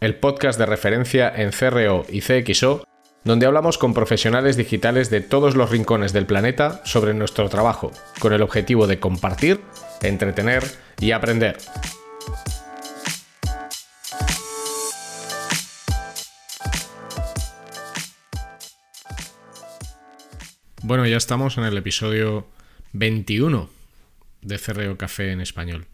el podcast de referencia en CRO y CXO, donde hablamos con profesionales digitales de todos los rincones del planeta sobre nuestro trabajo, con el objetivo de compartir, entretener y aprender. Bueno, ya estamos en el episodio 21 de CRO Café en español.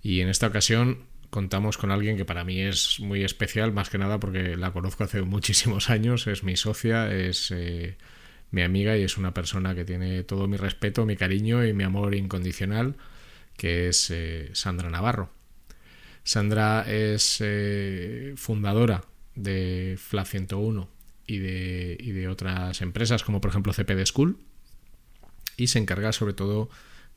Y en esta ocasión contamos con alguien que para mí es muy especial, más que nada porque la conozco hace muchísimos años, es mi socia, es eh, mi amiga y es una persona que tiene todo mi respeto, mi cariño y mi amor incondicional, que es eh, Sandra Navarro. Sandra es eh, fundadora de FLA 101 y de, y de otras empresas como por ejemplo CPD School y se encarga sobre todo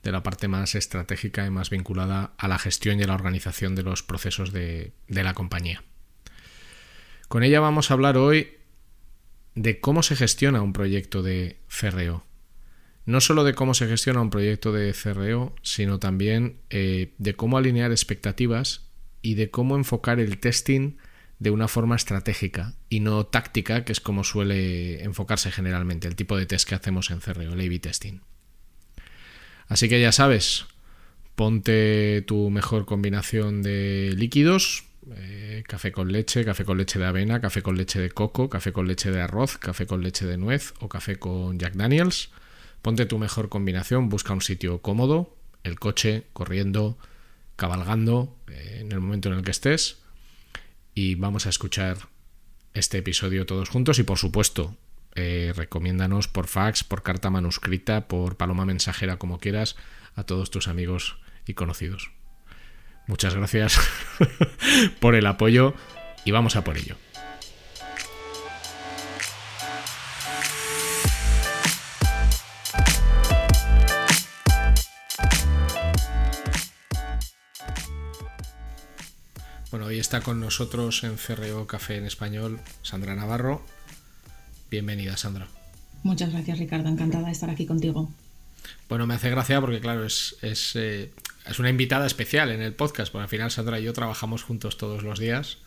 de la parte más estratégica y más vinculada a la gestión y a la organización de los procesos de, la compañía. Con ella vamos a hablar hoy de cómo se gestiona un proyecto de CRO. No solo de cómo se gestiona un proyecto de CRO, sino también eh, de cómo alinear expectativas y de cómo enfocar el testing de una forma estratégica y no táctica, que es como suele enfocarse generalmente el tipo de test que hacemos en CRO, el A-B testing. Así que ya sabes, ponte tu mejor combinación de líquidos, eh, café con leche, café con leche de avena, café con leche de coco, café con leche de arroz, café con leche de nuez o café con Jack Daniels. Ponte tu mejor combinación, busca un sitio cómodo, el coche, corriendo, cabalgando, eh, en el momento en el que estés. Y vamos a escuchar este episodio todos juntos y por supuesto eh, recomiéndanos por fax, por carta manuscrita, por paloma mensajera, como quieras, a todos tus amigos y conocidos. Muchas gracias por el apoyo y vamos a por ello. Bueno, hoy está con nosotros en CRO Café en Español Sandra Navarro, Bienvenida, Sandra. Muchas gracias, Ricardo. Encantada de estar aquí contigo. Bueno, me hace gracia porque, claro, es, es, eh, una invitada especial en el podcast, porque al final Sandra y yo trabajamos juntos todos los días,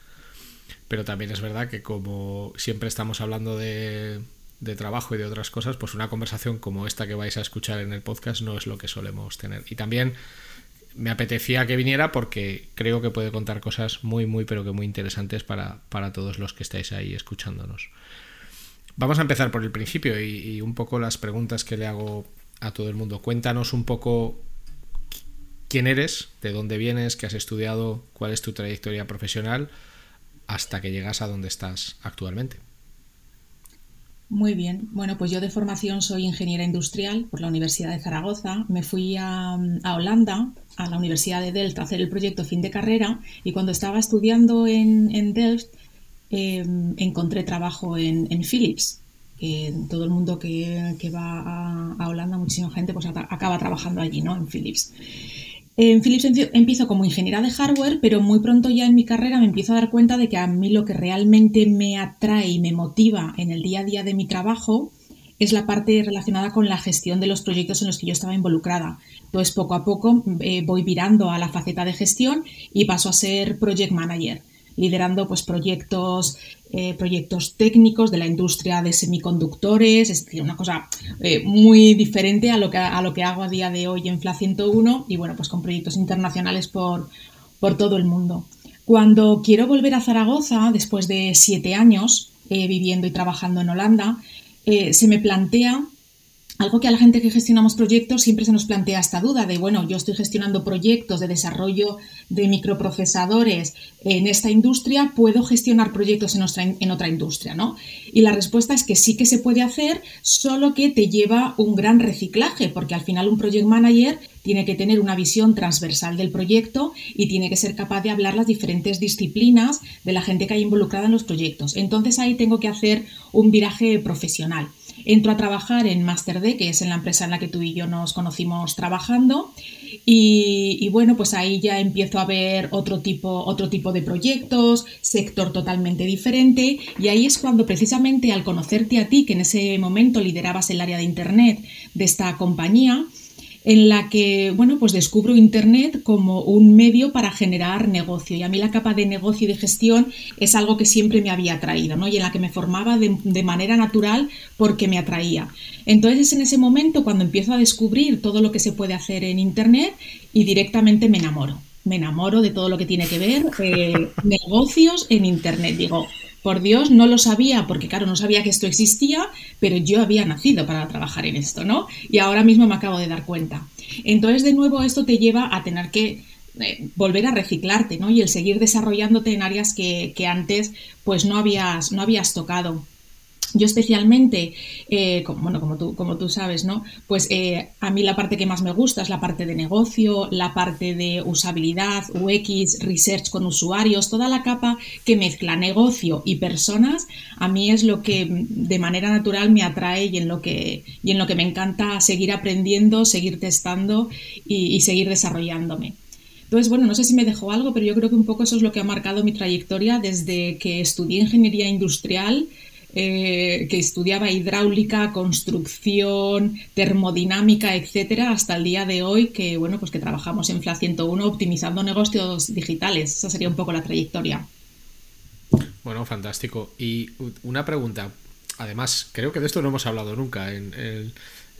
pero también es verdad que como siempre estamos hablando de, de trabajo y de otras cosas, pues una conversación como esta que vais a escuchar en el podcast no es lo que solemos tener. Y también me apetecía que viniera porque creo que puede contar cosas muy, muy, pero que muy interesantes para, para todos los que estáis ahí escuchándonos. Vamos a empezar por el principio y, un poco las preguntas que le hago a todo el mundo. Cuéntanos un poco quién eres, de dónde vienes, qué has estudiado, cuál es tu trayectoria profesional hasta que llegas a donde estás actualmente. Muy bien, bueno, pues yo de formación soy ingeniera industrial por la Universidad de Zaragoza. Me fui a, Holanda, a la Universidad de Delft, a hacer el proyecto fin de carrera y cuando estaba estudiando en, Delft Em, encontré trabajo en, Philips. Que todo el mundo que, va a, Holanda, muchísima gente, pues acaba trabajando allí, ¿no? En Philips. En Philips empiezo como ingeniera de hardware, pero muy pronto ya en mi carrera me empiezo a dar cuenta de que a mí lo que realmente me atrae y me motiva en el día a día de mi trabajo es la parte relacionada con la gestión de los proyectos en los que yo estaba involucrada. Entonces, poco a poco eh, voy virando a la faceta de gestión y paso a ser project manager liderando pues, proyectos, eh, proyectos técnicos de la industria de semiconductores, es decir, una cosa eh, muy diferente a lo, que, a lo que hago a día de hoy en FLA 101 y bueno, pues con proyectos internacionales por, por todo el mundo. Cuando quiero volver a Zaragoza, después de siete años eh, viviendo y trabajando en Holanda, se me plantea algo que a la gente que gestionamos proyectos siempre se nos plantea esta duda de, bueno, yo estoy gestionando proyectos de desarrollo de microprocesadores en esta industria, ¿puedo gestionar proyectos en otra, en otra industria? ¿no? Y la respuesta es que sí que se puede hacer, solo que te lleva un gran reciclaje, porque al final un project manager tiene que tener una visión transversal del proyecto y tiene que ser capaz de hablar las diferentes disciplinas de la gente que hay involucrada en los proyectos. Entonces ahí tengo que hacer un viraje profesional. Entro a trabajar en MasterD, que es en la empresa en la que tú y yo nos conocimos trabajando, y, bueno, pues ahí ya empiezo a ver otro tipo, otro tipo de proyectos, sector totalmente diferente, y ahí es cuando precisamente al conocerte a ti, que en ese momento liderabas el área de Internet de esta compañía, en la que, bueno, pues descubro Internet como un medio para generar negocio. Y a mí la capa de negocio y de gestión es algo que siempre me había atraído, ¿no? Y en la que me formaba de, de manera natural porque me atraía. Entonces es en ese momento cuando empiezo a descubrir todo lo que se puede hacer en Internet y directamente me enamoro. Me enamoro de todo lo que tiene que ver eh, negocios en Internet. Digo, por Dios, no lo sabía, porque claro, no sabía que esto existía, pero yo había nacido para trabajar en esto, ¿no? Y ahora mismo me acabo de dar cuenta. Entonces, de nuevo, esto te lleva a tener que eh, volver a reciclarte, ¿no? Y el seguir desarrollándote en áreas que, que antes, pues no habías, no habías tocado. Yo especialmente, eh, como, bueno, como tú, como tú sabes, ¿no? Pues eh, a mí la parte que más me gusta es la parte de negocio, la parte de usabilidad, UX, research con usuarios, toda la capa que mezcla negocio y personas, a mí es lo que de manera natural me atrae y en lo que, y en lo que me encanta seguir aprendiendo, seguir testando y, y seguir desarrollándome. Entonces, bueno, no sé si me dejó algo, pero yo creo que un poco eso es lo que ha marcado mi trayectoria desde que estudié ingeniería industrial eh, que estudiaba hidráulica, construcción, termodinámica, etcétera, hasta el día de hoy que bueno, pues que trabajamos en FLA 101 optimizando negocios digitales. Esa sería un poco la trayectoria. Bueno, fantástico. Y una pregunta, además, creo que de esto no hemos hablado nunca en,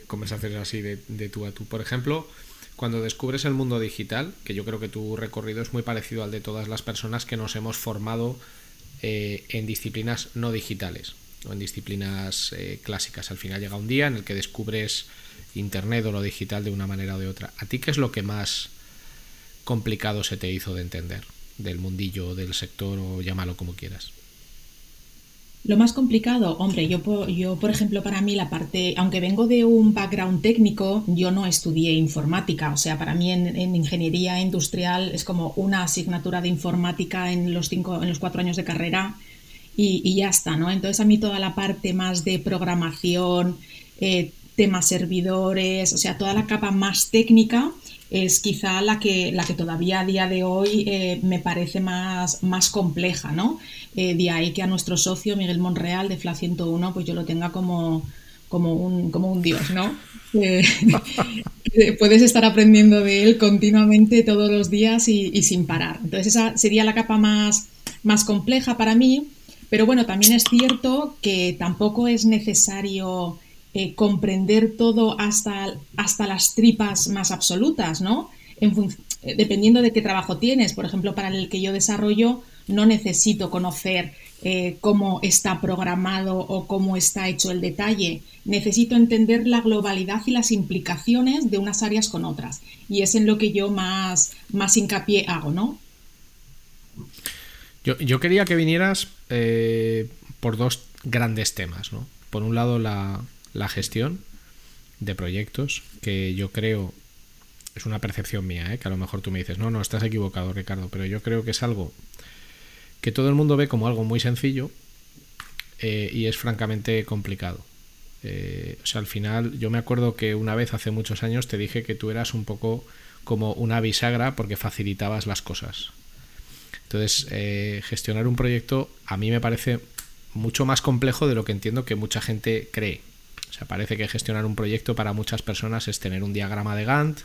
conversaciones así de, tú a tú. Por ejemplo, cuando descubres el mundo digital, que yo creo que tu recorrido es muy parecido al de todas las personas que nos hemos formado eh, en disciplinas no digitales en disciplinas eh, clásicas. Al final llega un día en el que descubres Internet o lo digital de una manera o de otra. ¿A ti qué es lo que más complicado se te hizo de entender del mundillo, del sector o llámalo como quieras? Lo más complicado, hombre, yo, yo por ejemplo para mí la parte, aunque vengo de un background técnico, yo no estudié informática, o sea, para mí en, ingeniería industrial es como una asignatura de informática en los, cinco, en los cuatro años de carrera y, ya está, ¿no? Entonces a mí toda la parte más de programación, eh, temas servidores, o sea, toda la capa más técnica es quizá la que, la que todavía a día de hoy eh, me parece más, más compleja, ¿no? Eh, de ahí que a nuestro socio Miguel Monreal de FLA 101, pues yo lo tenga como, como, un, como un dios, ¿no? puedes estar aprendiendo de él continuamente todos los días y, y, sin parar. Entonces esa sería la capa más, más compleja para mí pero bueno, también es cierto que tampoco es necesario eh, comprender todo hasta, hasta las tripas más absolutas, ¿no? Eh, dependiendo de qué trabajo tienes. Por ejemplo, para el que yo desarrollo, no necesito conocer eh, cómo está programado o cómo está hecho el detalle. Necesito entender la globalidad y las implicaciones de unas áreas con otras. Y es en lo que yo más, más hincapié hago, ¿no? Yo, quería que vinieras eh, por dos grandes temas, ¿no? Por un lado, la, gestión de proyectos, que yo creo es una percepción mía, ¿eh? que a lo mejor tú me dices, no, no, estás equivocado, Ricardo, pero yo creo que es algo que todo el mundo ve como algo muy sencillo eh, y es francamente complicado. o sea, al final, yo me acuerdo que una vez hace muchos años te dije que tú eras un poco como una bisagra porque facilitabas las cosas. Entonces, eh, gestionar un proyecto a mí me parece mucho más complejo de lo que entiendo que mucha gente cree. O sea, parece que gestionar un proyecto para muchas personas es tener un diagrama de Gantt,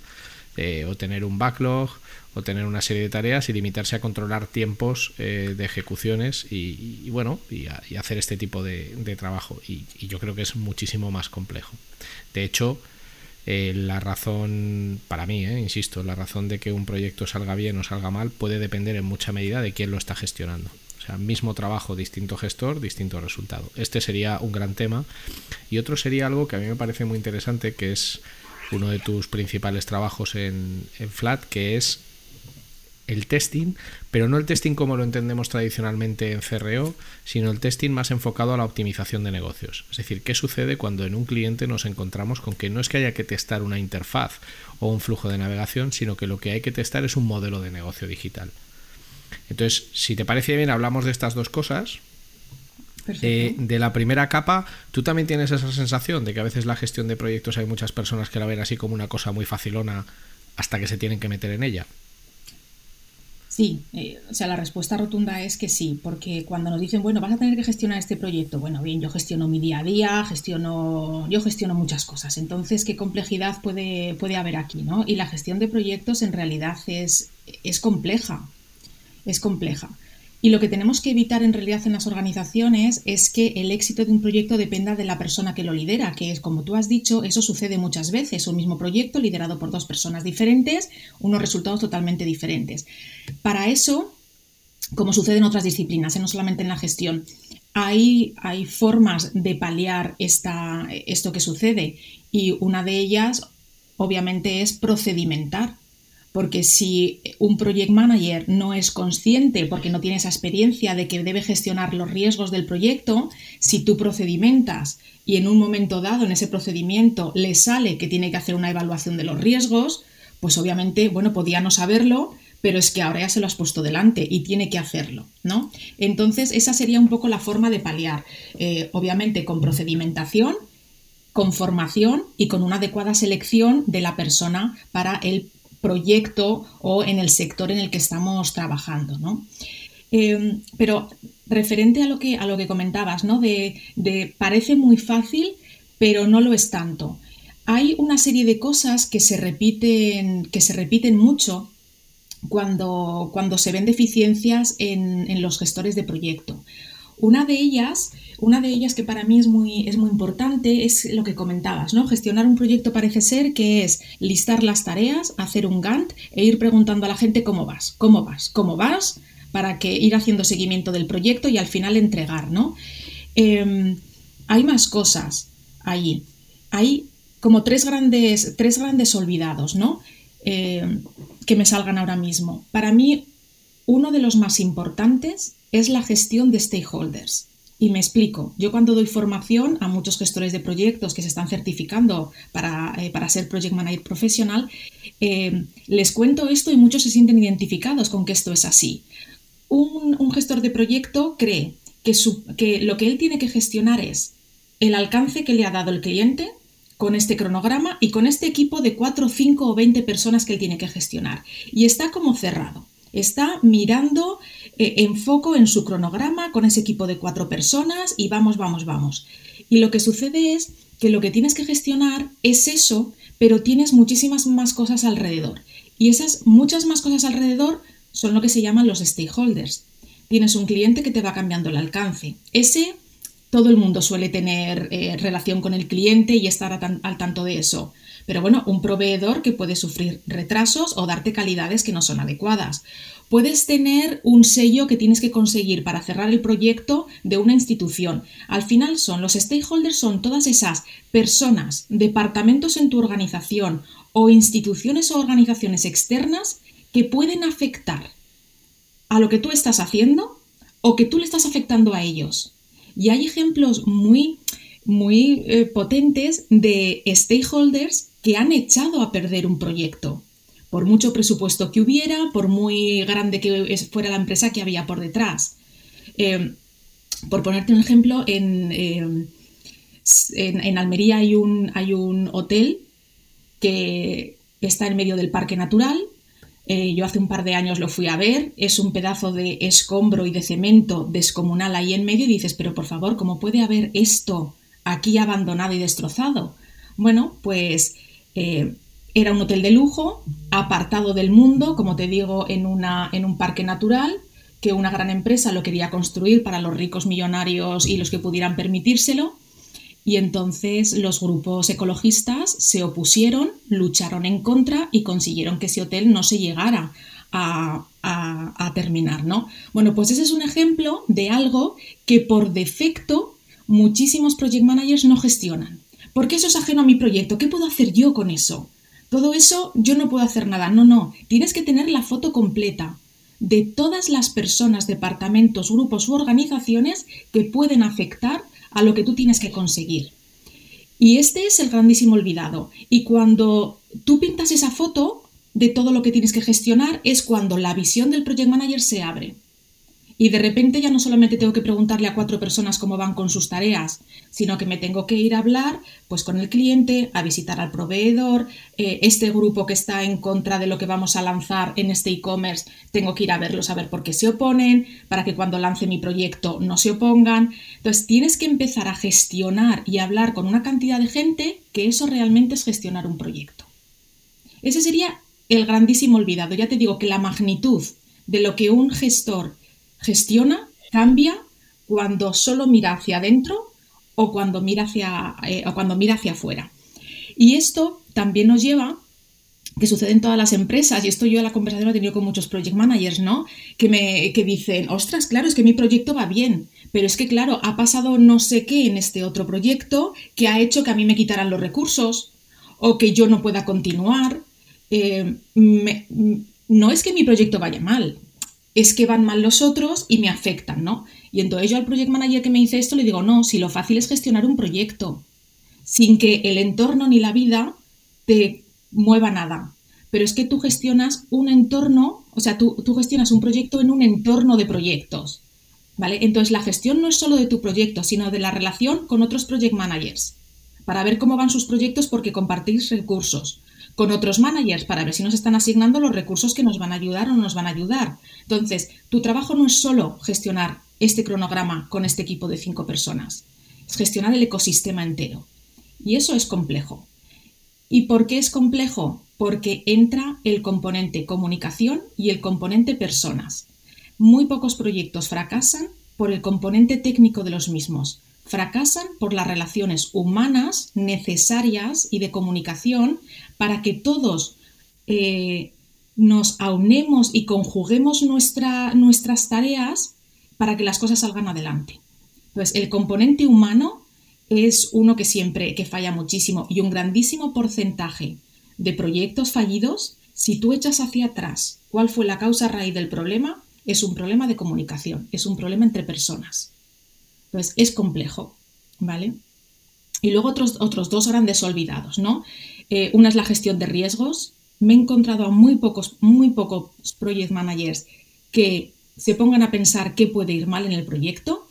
eh, o tener un backlog, o tener una serie de tareas y limitarse a controlar tiempos eh, de ejecuciones y, bueno, y, hacer este tipo de, trabajo. y, yo creo que es muchísimo más complejo. De hecho, eh, la razón, para mí, eh, insisto, la razón de que un proyecto salga bien o salga mal puede depender en mucha medida de quién lo está gestionando. O sea, mismo trabajo, distinto gestor, distinto resultado. Este sería un gran tema. Y otro sería algo que a mí me parece muy interesante, que es uno de tus principales trabajos en, Flat, que es el testing, pero no el testing como lo entendemos tradicionalmente en CRO, sino el testing más enfocado a la optimización de negocios. Es decir, qué sucede cuando en un cliente nos encontramos con que no es que haya que testar una interfaz o un flujo de navegación, sino que lo que hay que testar es un modelo de negocio digital. Entonces, si te parece bien, hablamos de estas dos cosas. Eh, de la primera capa, ¿tú también tienes esa sensación de que a veces la gestión de proyectos hay muchas personas que la ven así como una cosa muy facilona hasta que se tienen que meter en ella? Sí, eh, o sea, la respuesta rotunda es que sí, porque cuando nos dicen, bueno, vas a tener que gestionar este proyecto, bueno, bien, yo gestiono mi día a día, gestiono, yo gestiono muchas cosas, entonces, ¿qué complejidad puede, puede haber aquí, no? Y la gestión de proyectos en realidad es, es compleja, es compleja. Y lo que tenemos que evitar en realidad en las organizaciones es que el éxito de un proyecto dependa de la persona que lo lidera, que es como tú has dicho, eso sucede muchas veces, un mismo proyecto liderado por dos personas diferentes, unos resultados totalmente diferentes. Para eso, como sucede en otras disciplinas, ¿eh? no solamente en la gestión, hay, hay formas de paliar esta, esto que sucede y una de ellas obviamente es procedimentar porque si un project manager no es consciente, porque no tiene esa experiencia de que debe gestionar los riesgos del proyecto, si tú procedimentas y en un momento dado en ese procedimiento le sale que tiene que hacer una evaluación de los riesgos, pues obviamente, bueno, podía no saberlo, pero es que ahora ya se lo has puesto delante y tiene que hacerlo, ¿no? Entonces, esa sería un poco la forma de paliar, eh, obviamente con procedimentación, con formación y con una adecuada selección de la persona para el proyecto o en el sector en el que estamos trabajando, ¿no? Eh, pero referente a lo que, a lo que comentabas, ¿no? De, parece muy fácil, pero no lo es tanto. Hay una serie de cosas que se repiten, que se repiten mucho cuando, cuando se ven deficiencias en, en los gestores de proyecto. Una de ellas, una de ellas que para mí es muy, es muy importante es lo que comentabas, ¿no? Gestionar un proyecto parece ser que es listar las tareas, hacer un Gantt e ir preguntando a la gente cómo vas, cómo vas, cómo vas, para que ir haciendo seguimiento del proyecto y al final entregar, ¿no? Em, hay más cosas ahí. Hay como tres grandes, tres grandes olvidados, ¿no? Em, que me salgan ahora mismo. Para mí, uno de los más importantes es la gestión de stakeholders. Y me explico, yo cuando doy formación a muchos gestores de proyectos que se están certificando para, eh, ser Project Manager profesional, eh, les cuento esto y muchos se sienten identificados con que esto es así. Un, gestor de proyecto cree que, que lo que él tiene que gestionar es el alcance que le ha dado el cliente con este cronograma y con este equipo de 4, 5 o 20 personas que él tiene que gestionar. Y está como cerrado. Está mirando eh, enfoco en su cronograma con ese equipo de cuatro personas y vamos, vamos, vamos. Y lo que sucede es que lo que tienes que gestionar es eso, pero tienes muchísimas más cosas alrededor. Y esas muchas más cosas alrededor son lo que se llaman los stakeholders. Tienes un cliente que te va cambiando el alcance. Ese, todo el mundo suele tener eh, relación con el cliente y estar al tanto de eso. Pero bueno, un proveedor que puede sufrir retrasos o darte calidades que no son adecuadas. Puedes tener un sello que tienes que conseguir para cerrar el proyecto de una institución. Al final son los stakeholders, son todas esas personas, departamentos en tu organización o instituciones o organizaciones externas que pueden afectar a lo que tú estás haciendo o que tú le estás afectando a ellos. Y hay ejemplos muy, muy eh, potentes de stakeholders que han echado a perder un proyecto por mucho presupuesto que hubiera, por muy grande que fuera la empresa que había por detrás. Eh, por ponerte un ejemplo, eh, en, Almería hay un, hay un, hotel que está en medio del parque natural. Eh, yo hace un par de años lo fui a ver, es un pedazo de escombro y de cemento descomunal ahí en medio y dices, pero por favor, ¿cómo puede haber esto aquí abandonado y destrozado? Bueno, pues era un hotel de lujo, apartado del mundo, como te digo, en, una, en un parque natural, que una gran empresa lo quería construir para los ricos millonarios y los que pudieran permitírselo. Y entonces los grupos ecologistas se opusieron, lucharon en contra y consiguieron que ese hotel no se llegara a, a, terminar, ¿no? Bueno, pues ese es un ejemplo de algo que por defecto muchísimos project managers no gestionan. Porque eso es ajeno a mi proyecto. ¿Qué puedo hacer yo con eso? todo eso yo no puedo hacer nada. No, no, tienes que tener la foto completa de todas las personas, departamentos, grupos u organizaciones que pueden afectar a lo que tú tienes que conseguir. Y este es el grandísimo olvidado. Y cuando tú pintas esa foto de todo lo que tienes que gestionar, es cuando la visión del project manager se abre. Y de repente ya no solamente tengo que preguntarle a cuatro personas cómo van con sus tareas, sino que me tengo que ir a hablar pues con el cliente, a visitar al proveedor, eh, este grupo que está en contra de lo que vamos a lanzar en este e-commerce, tengo que ir a verlos a ver por qué se oponen, para que cuando lance mi proyecto no se opongan. Entonces tienes que empezar a gestionar y hablar con una cantidad de gente que eso realmente es gestionar un proyecto. Ese sería el grandísimo olvidado. Ya te digo que la magnitud de lo que un gestor gestiona cambia cuando solo mira hacia adentro o cuando mira hacia, eh, o cuando mira hacia afuera. Y esto también nos lleva que sucede en todas las empresas, y esto yo la conversación lo he tenido con muchos project managers, ¿no? Que me que dicen, ostras, claro, es que mi proyecto va bien, pero es que, claro, ha pasado no sé qué en este otro proyecto que ha hecho que a mí me quitaran los recursos o que yo no pueda continuar. Eh, no es que mi proyecto vaya mal, es que van mal los otros y me afectan, ¿no? Y entonces yo al project manager que me dice esto le digo, no, si lo fácil es gestionar un proyecto, sin que el entorno ni la vida te mueva nada. Pero es que tú gestionas un entorno, o sea, tú, tú gestionas un proyecto en un entorno de proyectos, ¿vale? Entonces la gestión no es solo de tu proyecto, sino de la relación con otros project managers, para ver cómo van sus proyectos porque compartís recursos, con otros managers para ver si nos están asignando los recursos que nos van a ayudar o no nos van a ayudar. Entonces, tu trabajo no es solo gestionar este cronograma con este equipo de cinco personas, es gestionar el ecosistema entero. Y eso es complejo. ¿Y por qué es complejo? Porque entra el componente comunicación y el componente personas. Muy pocos proyectos fracasan por el componente técnico de los mismos. Fracasan por las relaciones humanas necesarias y de comunicación para que todos eh, nos aunemos y conjuguemos nuestras tareas para que las cosas salgan adelante. Entonces, el componente humano es uno que siempre que falla muchísimo y un grandísimo porcentaje de proyectos fallidos, si tú echas hacia atrás cuál fue la causa raíz del problema, es un problema de comunicación, es un problema entre personas. Entonces, es complejo, ¿vale? Y luego otros, otros dos grandes olvidados, ¿no? Eh, una es la gestión de riesgos. Me he encontrado a muy pocos, muy pocos project managers que se pongan a pensar qué puede ir mal en el proyecto.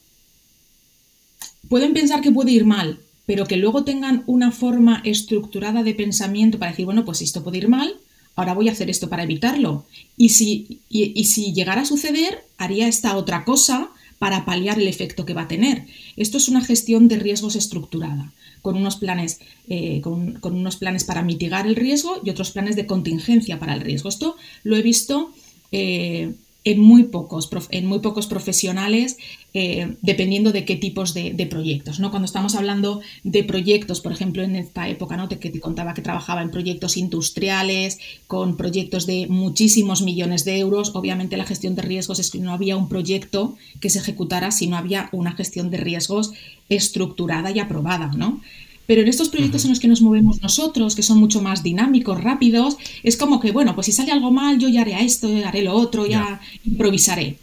Pueden pensar que puede ir mal, pero que luego tengan una forma estructurada de pensamiento para decir, bueno, pues esto puede ir mal, ahora voy a hacer esto para evitarlo. Y si, y si llegara a suceder, haría esta otra cosa para paliar el efecto que va a tener. Esto es una gestión de riesgos estructurada con unos planes, eh, con, unos planes para mitigar el riesgo y otros planes de contingencia para el riesgo. Esto lo he visto eh, en, muy pocos, en muy pocos profesionales, eh, dependiendo de qué tipos de, proyectos. ¿no? Cuando estamos hablando de proyectos, por ejemplo, en esta época ¿no? que te contaba que trabajaba en proyectos industriales, con proyectos de muchísimos millones de euros, obviamente la gestión de riesgos es que no había un proyecto que se ejecutara si no había una gestión de riesgos estructurada y aprobada, ¿no? Pero en estos proyectos en los que nos movemos nosotros, que son mucho más dinámicos, rápidos, es como que, bueno, pues si sale algo mal, yo ya haré esto, ya haré lo otro, ya improvisaré.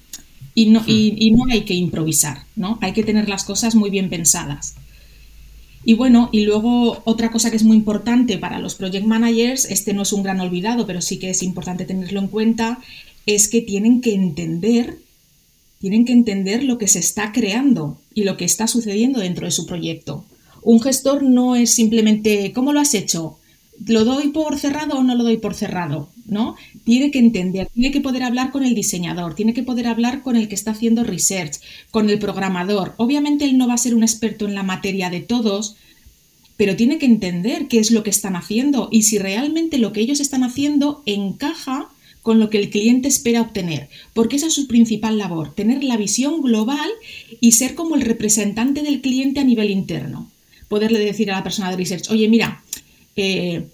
Y no, y, no hay que improvisar, ¿no? Hay que tener las cosas muy bien pensadas. Y bueno, y luego otra cosa que es muy importante para los project managers, este no es un gran olvidado, pero sí que es importante tenerlo en cuenta, es que tienen que entender tienen que entender lo que se está creando y lo que está sucediendo dentro de su proyecto. Un gestor no es simplemente ¿cómo lo has hecho? ¿Lo doy por cerrado o no lo doy por cerrado? ¿No? Tiene que entender, tiene que poder hablar con el diseñador, tiene que poder hablar con el que está haciendo research, con el programador. Obviamente él no va a ser un experto en la materia de todos, pero tiene que entender qué es lo que están haciendo y si realmente lo que ellos están haciendo encaja con lo que el cliente espera obtener, porque esa es su principal labor, tener la visión global y ser como el representante del cliente a nivel interno. Poderle decir a la persona de research, oye, mira, eh,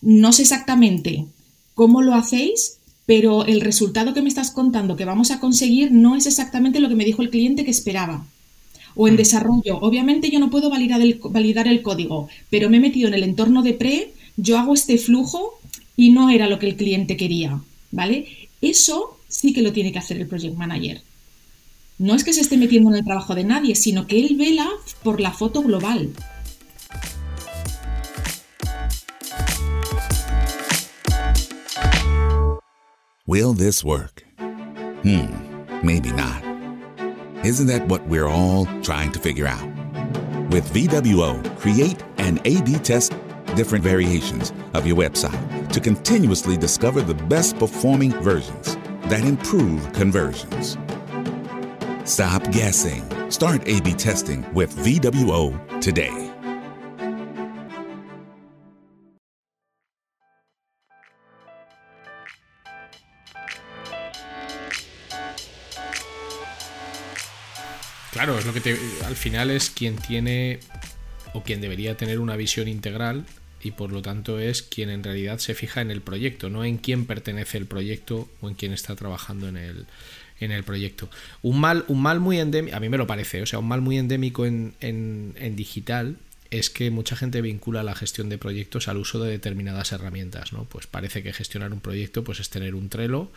no sé exactamente cómo lo hacéis, pero el resultado que me estás contando que vamos a conseguir no es exactamente lo que me dijo el cliente que esperaba. O en mm. desarrollo, obviamente yo no puedo validar el, validar el código, pero me he metido en el entorno de pre yo hago este flujo y no era lo que el cliente quería, ¿vale? Eso sí que lo tiene que hacer el project manager. No es que se esté metiendo en el trabajo de nadie, sino que él vela por la foto global. Will this work? Hmm, maybe not. Isn't that what we're all trying to figure out? With VWO, create and A-B test different variations of your website to continuously discover the best performing versions that improve conversions. Stop guessing. Start A-B testing with VWO today. Claro, es lo que te, al final es quien tiene o quien debería tener una visión integral y por lo tanto es quien en realidad se fija en el proyecto, no en quién pertenece el proyecto o en quién está trabajando en el, en el proyecto. Un mal, un mal muy endémico, a mí me lo parece, o sea, un mal muy endémico en, en, digital es que mucha gente vincula la gestión de proyectos al uso de determinadas herramientas, ¿no? Pues parece que gestionar un proyecto pues es tener un Trello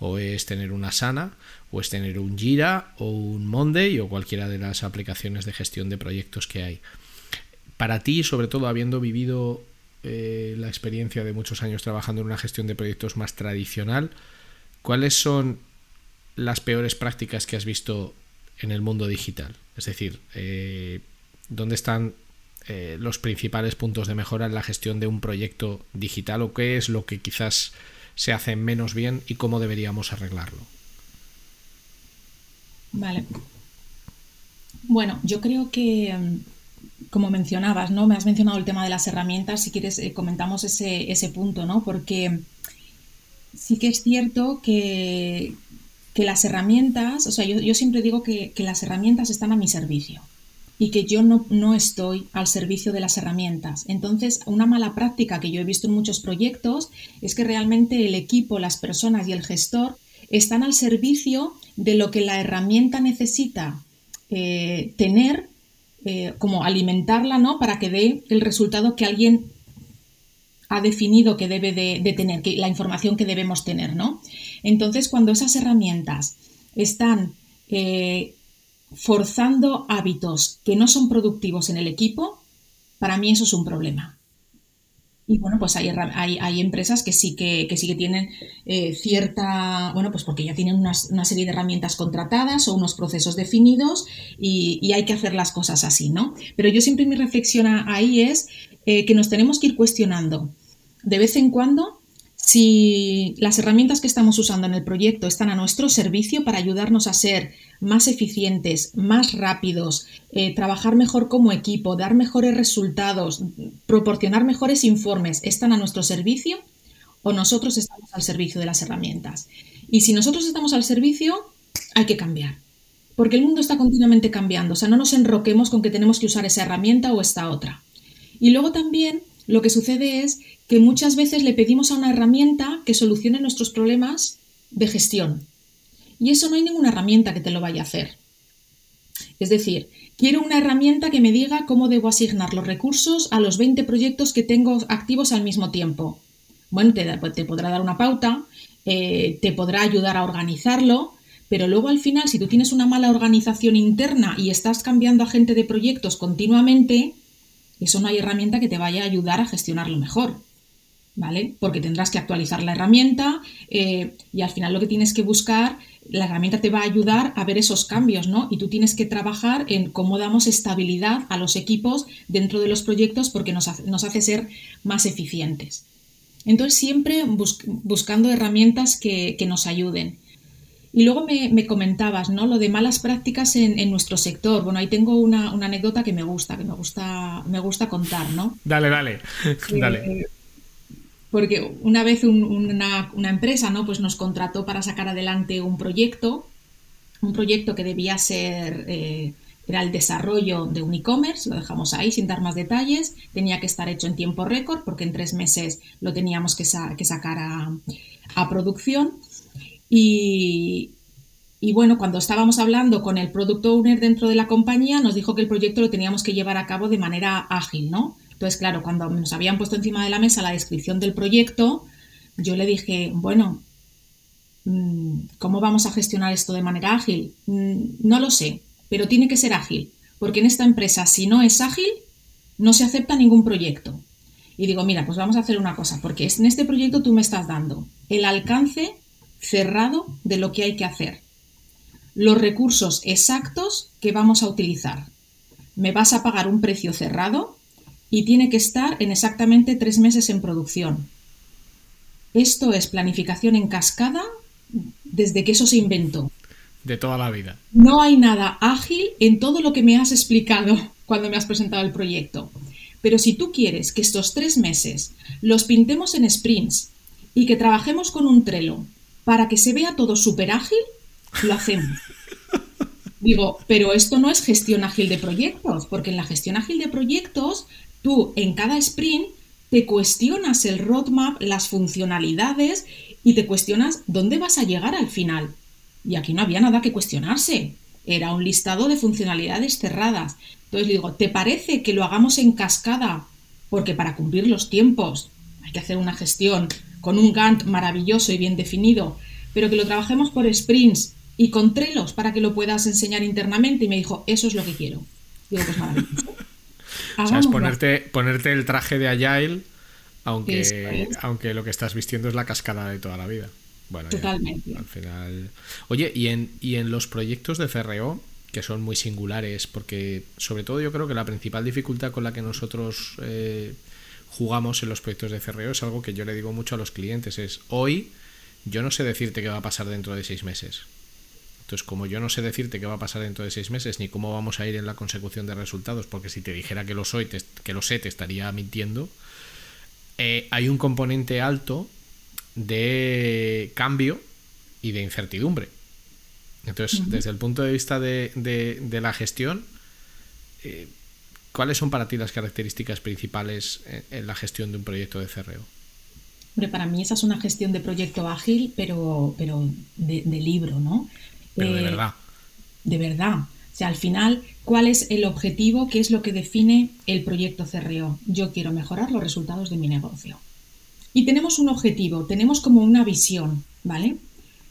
o es tener una Sana o es tener un Jira o un Monday o cualquiera de las aplicaciones de gestión de proyectos que hay. Para ti, sobre todo habiendo vivido eh, la experiencia de muchos años trabajando en una gestión de proyectos más tradicional, ¿cuáles son las peores prácticas que has visto en el mundo digital? Es decir, eh, ¿dónde están eh, los principales puntos de mejora en la gestión de un proyecto digital o qué es lo que quizás se hace menos bien y cómo deberíamos arreglarlo? Vale. Bueno, yo creo que mm, como mencionabas, ¿no? Me has mencionado el tema de las herramientas, si quieres eh, comentamos ese, ese, punto, ¿no? Porque sí que es cierto que, que las herramientas, o sea, yo, yo siempre digo que, que, las herramientas están a mi servicio y que yo no, no estoy al servicio de las herramientas. Entonces, una mala práctica que yo he visto en muchos proyectos es que realmente el equipo, las personas y el gestor están al servicio de lo que la herramienta necesita eh, tener eh, como alimentarla, ¿no? Para que dé el resultado que alguien ha definido que debe de, tener, que, la información que debemos tener, ¿no? Entonces, cuando esas herramientas están eh, forzando hábitos que no son productivos en el equipo, para mí eso es un problema. Y bueno, pues hay, hay, empresas que sí que, sí que tienen eh, cierta, bueno, pues porque ya tienen una, serie de herramientas contratadas o unos procesos definidos y, hay que hacer las cosas así, ¿no? Pero yo siempre mi reflexión ahí es eh, que nos tenemos que ir cuestionando de vez en cuando si las herramientas que estamos usando en el proyecto están a nuestro servicio para ayudarnos a ser más eficientes, más rápidos, eh, trabajar mejor como equipo, dar mejores resultados, proporcionar mejores informes, están a nuestro servicio o nosotros estamos al servicio de las herramientas. Y si nosotros estamos al servicio, hay que cambiar. Porque el mundo está continuamente cambiando. O sea, no nos enroquemos con que tenemos que usar esa herramienta o esta otra. Y luego también lo que sucede es que muchas veces le pedimos a una herramienta que solucione nuestros problemas de gestión. Y eso no hay ninguna herramienta que te lo vaya a hacer. Es decir, quiero una herramienta que me diga cómo debo asignar los recursos a los 20 proyectos que tengo activos al mismo tiempo. Bueno, te, te podrá dar una pauta, eh, te podrá ayudar a organizarlo, pero luego al final, si tú tienes una mala organización interna y estás cambiando a gente de proyectos continuamente, eso no hay herramienta que te vaya a ayudar a gestionarlo mejor. ¿Vale? Porque tendrás que actualizar la herramienta eh, y al final lo que tienes que buscar, la herramienta te va a ayudar a ver esos cambios, ¿no? Y tú tienes que trabajar en cómo damos estabilidad a los equipos dentro de los proyectos porque nos hace, nos hace ser más eficientes. Entonces, siempre buscando herramientas que, que nos ayuden. Y luego me, comentabas, ¿no? Lo de malas prácticas en, nuestro sector. Bueno, ahí tengo una, anécdota que me gusta, que me gusta, me gusta contar, ¿no? Dale, dale, dale. Eh, porque una vez una, empresa, ¿no? Pues nos contrató para sacar adelante un proyecto, un proyecto que debía ser, eh, era el desarrollo de un e-commerce, lo dejamos ahí sin dar más detalles, tenía que estar hecho en tiempo récord porque en tres meses lo teníamos que, sacar a, a producción y, bueno, cuando estábamos hablando con el product owner dentro de la compañía, nos dijo que el proyecto lo teníamos que llevar a cabo de manera ágil, ¿no? Entonces, claro, cuando nos habían puesto encima de la mesa la descripción del proyecto, yo le dije, bueno, mm, ¿cómo vamos a gestionar esto de manera ágil? Mm, no lo sé, pero tiene que ser ágil, porque en esta empresa, si no es ágil, no se acepta ningún proyecto. Y digo, mira, pues vamos a hacer una cosa, porque en este proyecto tú me estás dando el alcance cerrado de lo que hay que hacer, los recursos exactos que vamos a utilizar. Me vas a pagar un precio cerrado y tiene que estar en exactamente tres meses en producción. Esto es planificación en cascada desde que eso se inventó. De toda la vida. No hay nada ágil en todo lo que me has explicado cuando me has presentado el proyecto. Pero si tú quieres que estos tres meses los pintemos en sprints y que trabajemos con un trelo para que se vea todo súper ágil, lo hacemos. Digo, pero esto no es gestión ágil de proyectos, porque en la gestión ágil de proyectos tú en cada sprint te cuestionas el roadmap, las funcionalidades y te cuestionas dónde vas a llegar al final. Y aquí no había nada que cuestionarse. Era un listado de funcionalidades cerradas. Entonces digo, ¿te parece que lo hagamos en cascada? Porque para cumplir los tiempos hay que hacer una gestión con un Gantt maravilloso y bien definido, pero que lo trabajemos por sprints y con trelos para que lo puedas enseñar internamente. Y me dijo, eso es lo que quiero. Digo, pues maravilloso. O sea, es ponerte, ponerte el traje de Agile, aunque, aunque lo que estás vistiendo es la cascada de toda la vida. Bueno, Totalmente. al final. Oye, y en, y en los proyectos de CRO, que son muy singulares, porque sobre todo yo creo que la principal dificultad con la que nosotros eh, jugamos en los proyectos de CRO es algo que yo le digo mucho a los clientes, es hoy yo no sé decirte qué va a pasar dentro de seis meses. Entonces, como yo no sé decirte qué va a pasar dentro de seis meses ni cómo vamos a ir en la consecución de resultados, porque si te dijera que lo soy, que lo sé, te estaría mintiendo. Eh, hay un componente alto de cambio y de incertidumbre. Entonces, desde el punto de vista de, la gestión, eh, ¿cuáles son para ti las características principales en, la gestión de un proyecto de CRO? Hombre, para mí esa es una gestión de proyecto ágil, pero, pero de libro, ¿no? Pero de eh, verdad. De verdad. O sea, al final, ¿cuál es el objetivo? ¿Qué es lo que define el proyecto CRO? Yo quiero mejorar los resultados de mi negocio. Y tenemos un objetivo, tenemos como una visión, ¿vale?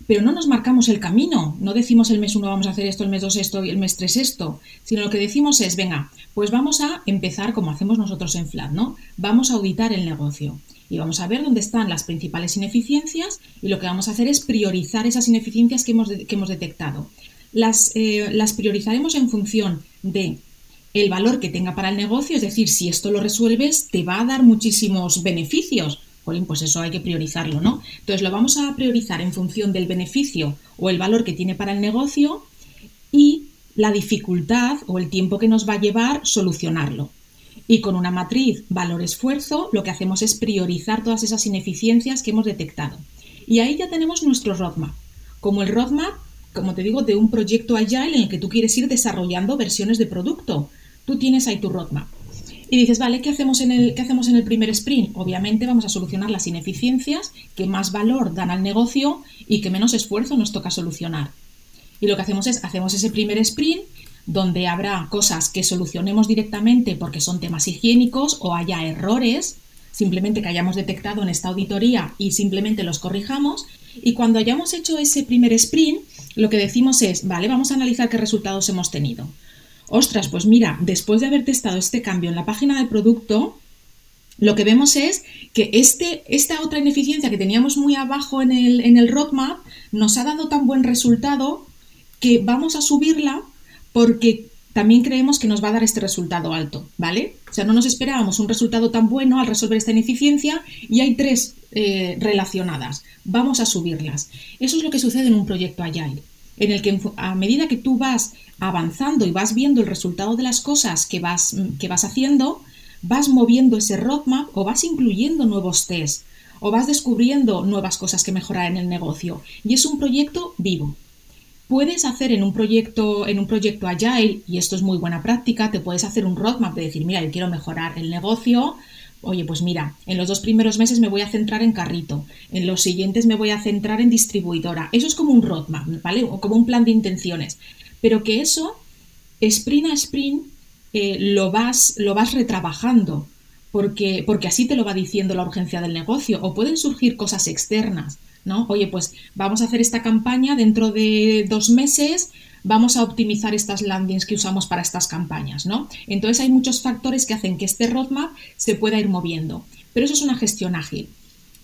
Pero no nos marcamos el camino, no decimos el mes 1 vamos a hacer esto, el mes 2 esto y el mes 3 esto, sino lo que decimos es, venga, pues vamos a empezar como hacemos nosotros en Flat, ¿no? Vamos a auditar el negocio y vamos a ver dónde están las principales ineficiencias y lo que vamos a hacer es priorizar esas ineficiencias que hemos, que hemos detectado. Las, eh, las priorizaremos en función de el valor que tenga para el negocio, es decir, si esto lo resuelves, te va a dar muchísimos beneficios. pues eso hay que priorizarlo, ¿no? Entonces lo vamos a priorizar en función del beneficio o el valor que tiene para el negocio y la dificultad o el tiempo que nos va a llevar solucionarlo. Y con una matriz valor-esfuerzo lo que hacemos es priorizar todas esas ineficiencias que hemos detectado. Y ahí ya tenemos nuestro roadmap. Como el roadmap, como te digo, de un proyecto agile en el que tú quieres ir desarrollando versiones de producto. Tú tienes ahí tu roadmap. Y dices, vale, ¿qué hacemos, en el, ¿qué hacemos en el primer sprint? Obviamente vamos a solucionar las ineficiencias que más valor dan al negocio y que menos esfuerzo nos toca solucionar. Y lo que hacemos es, hacemos ese primer sprint donde habrá cosas que solucionemos directamente porque son temas higiénicos o haya errores, simplemente que hayamos detectado en esta auditoría y simplemente los corrijamos. Y cuando hayamos hecho ese primer sprint, lo que decimos es, vale, vamos a analizar qué resultados hemos tenido. Ostras, pues mira, después de haber testado este cambio en la página del producto, lo que vemos es que este, esta otra ineficiencia que teníamos muy abajo en el, en el roadmap nos ha dado tan buen resultado que vamos a subirla porque también creemos que nos va a dar este resultado alto, ¿vale? O sea, no nos esperábamos un resultado tan bueno al resolver esta ineficiencia y hay tres eh, relacionadas. Vamos a subirlas. Eso es lo que sucede en un proyecto Agile, en el que a medida que tú vas avanzando y vas viendo el resultado de las cosas que vas, que vas haciendo, vas moviendo ese roadmap o vas incluyendo nuevos tests o vas descubriendo nuevas cosas que mejorar en el negocio. Y es un proyecto vivo, puedes hacer en un proyecto, en un proyecto agile, y esto es muy buena práctica, te puedes hacer un roadmap de decir, mira, yo quiero mejorar el negocio. Oye, pues mira, en los dos primeros meses me voy a centrar en carrito, en los siguientes me voy a centrar en distribuidora. Eso es como un roadmap, ¿vale? O como un plan de intenciones. Pero que eso, sprint a sprint, eh, lo, vas, lo vas retrabajando porque, porque así te lo va diciendo la urgencia del negocio, o pueden surgir cosas externas, ¿no? Oye, pues vamos a hacer esta campaña dentro de dos meses, vamos a optimizar estas landings que usamos para estas campañas, ¿no? Entonces hay muchos factores que hacen que este roadmap se pueda ir moviendo, pero eso es una gestión ágil.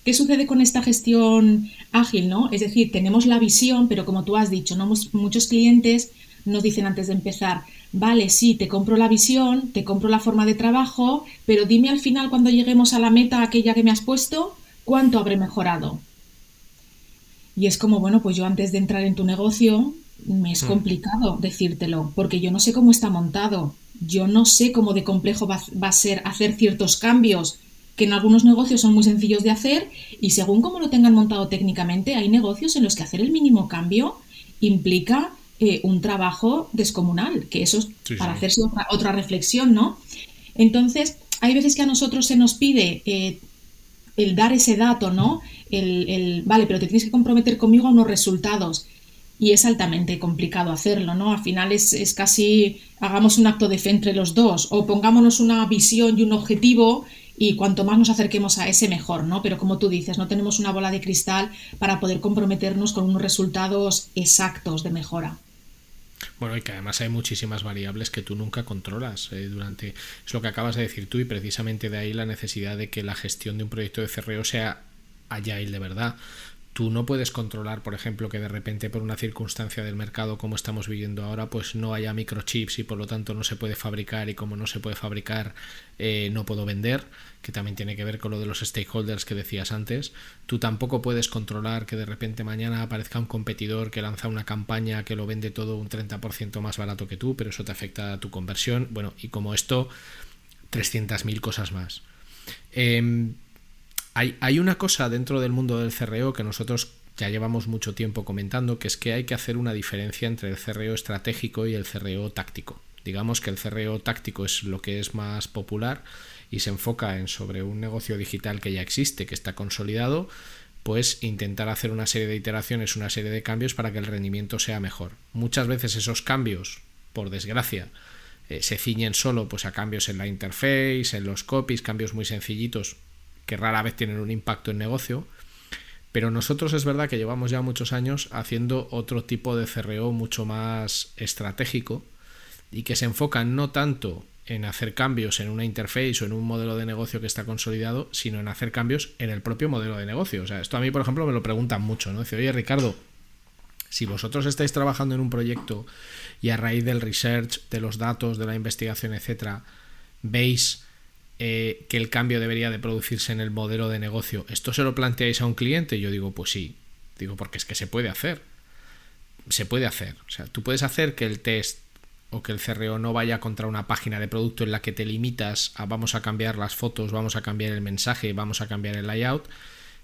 ¿Qué sucede con esta gestión ágil, no? Es decir, tenemos la visión, pero como tú has dicho, ¿no? muchos clientes nos dicen antes de empezar, vale, sí, te compro la visión, te compro la forma de trabajo, pero dime al final cuando lleguemos a la meta aquella que me has puesto, ¿cuánto habré mejorado? Y es como, bueno, pues yo antes de entrar en tu negocio, me es hmm. complicado decírtelo, porque yo no sé cómo está montado, yo no sé cómo de complejo va, va, a ser hacer ciertos cambios, que en algunos negocios son muy sencillos de hacer y según cómo lo tengan montado técnicamente, hay negocios en los que hacer el mínimo cambio implica eh, un trabajo descomunal, que eso es para hacerse otra, reflexión, ¿no? Entonces, hay veces que a nosotros se nos pide eh, el dar ese dato, ¿no? El, vale, pero te tienes que comprometer conmigo a unos resultados. Y es altamente complicado hacerlo, ¿no? Al final es, es casi hagamos un acto de fe entre los dos o pongámonos una visión y un objetivo y cuanto más nos acerquemos a ese mejor, ¿no? Pero como tú dices, no tenemos una bola de cristal para poder comprometernos con unos resultados exactos de mejora. Bueno, y que además hay muchísimas variables que tú nunca controlas eh, durante. Es lo que acabas de decir tú, y precisamente de ahí la necesidad de que la gestión de un proyecto de CRO sea agile de verdad tú no puedes controlar, por ejemplo, que de repente por una circunstancia del mercado como estamos viviendo ahora, pues no haya microchips y por lo tanto no se puede fabricar y como no se puede fabricar eh, no puedo vender, que también tiene que ver con lo de los stakeholders que decías antes. Tú tampoco puedes controlar que de repente mañana aparezca un competidor que lanza una campaña que lo vende todo un 30% más barato que tú, pero eso te afecta a tu conversión. Bueno, y como esto, 300.000 cosas más. Em, hay, una cosa dentro del mundo del CRO que nosotros ya llevamos mucho tiempo comentando, que es que hay que hacer una diferencia entre el CRO estratégico y el CRO táctico. Digamos que el CRO táctico es lo que es más popular y se enfoca en sobre un negocio digital que ya existe, que está consolidado, pues intentar hacer una serie de iteraciones, una serie de cambios para que el rendimiento sea mejor. Muchas veces esos cambios, por desgracia, eh, se ciñen solo pues, a cambios en la interface, en los copies, cambios muy sencillitos que rara vez tienen un impacto en negocio, pero nosotros es verdad que llevamos ya muchos años haciendo otro tipo de CRO mucho más estratégico y que se enfocan no tanto en hacer cambios en una interface o en un modelo de negocio que está consolidado, sino en hacer cambios en el propio modelo de negocio. O sea, esto a mí, por ejemplo, me lo preguntan mucho, ¿no? Dice, oye, Ricardo, si vosotros estáis trabajando en un proyecto y a raíz del research, de los datos, de la investigación, etcétera, veis eh, que el cambio debería de producirse en el modelo de negocio, ¿esto se lo planteáis a un cliente? Yo digo, pues sí. Digo, porque es que se puede hacer. Se puede hacer. O sea, tú puedes hacer que el test o que el CRO no vaya contra una página de producto en la que te limitas a vamos a cambiar las fotos, vamos a cambiar el mensaje, vamos a cambiar el layout,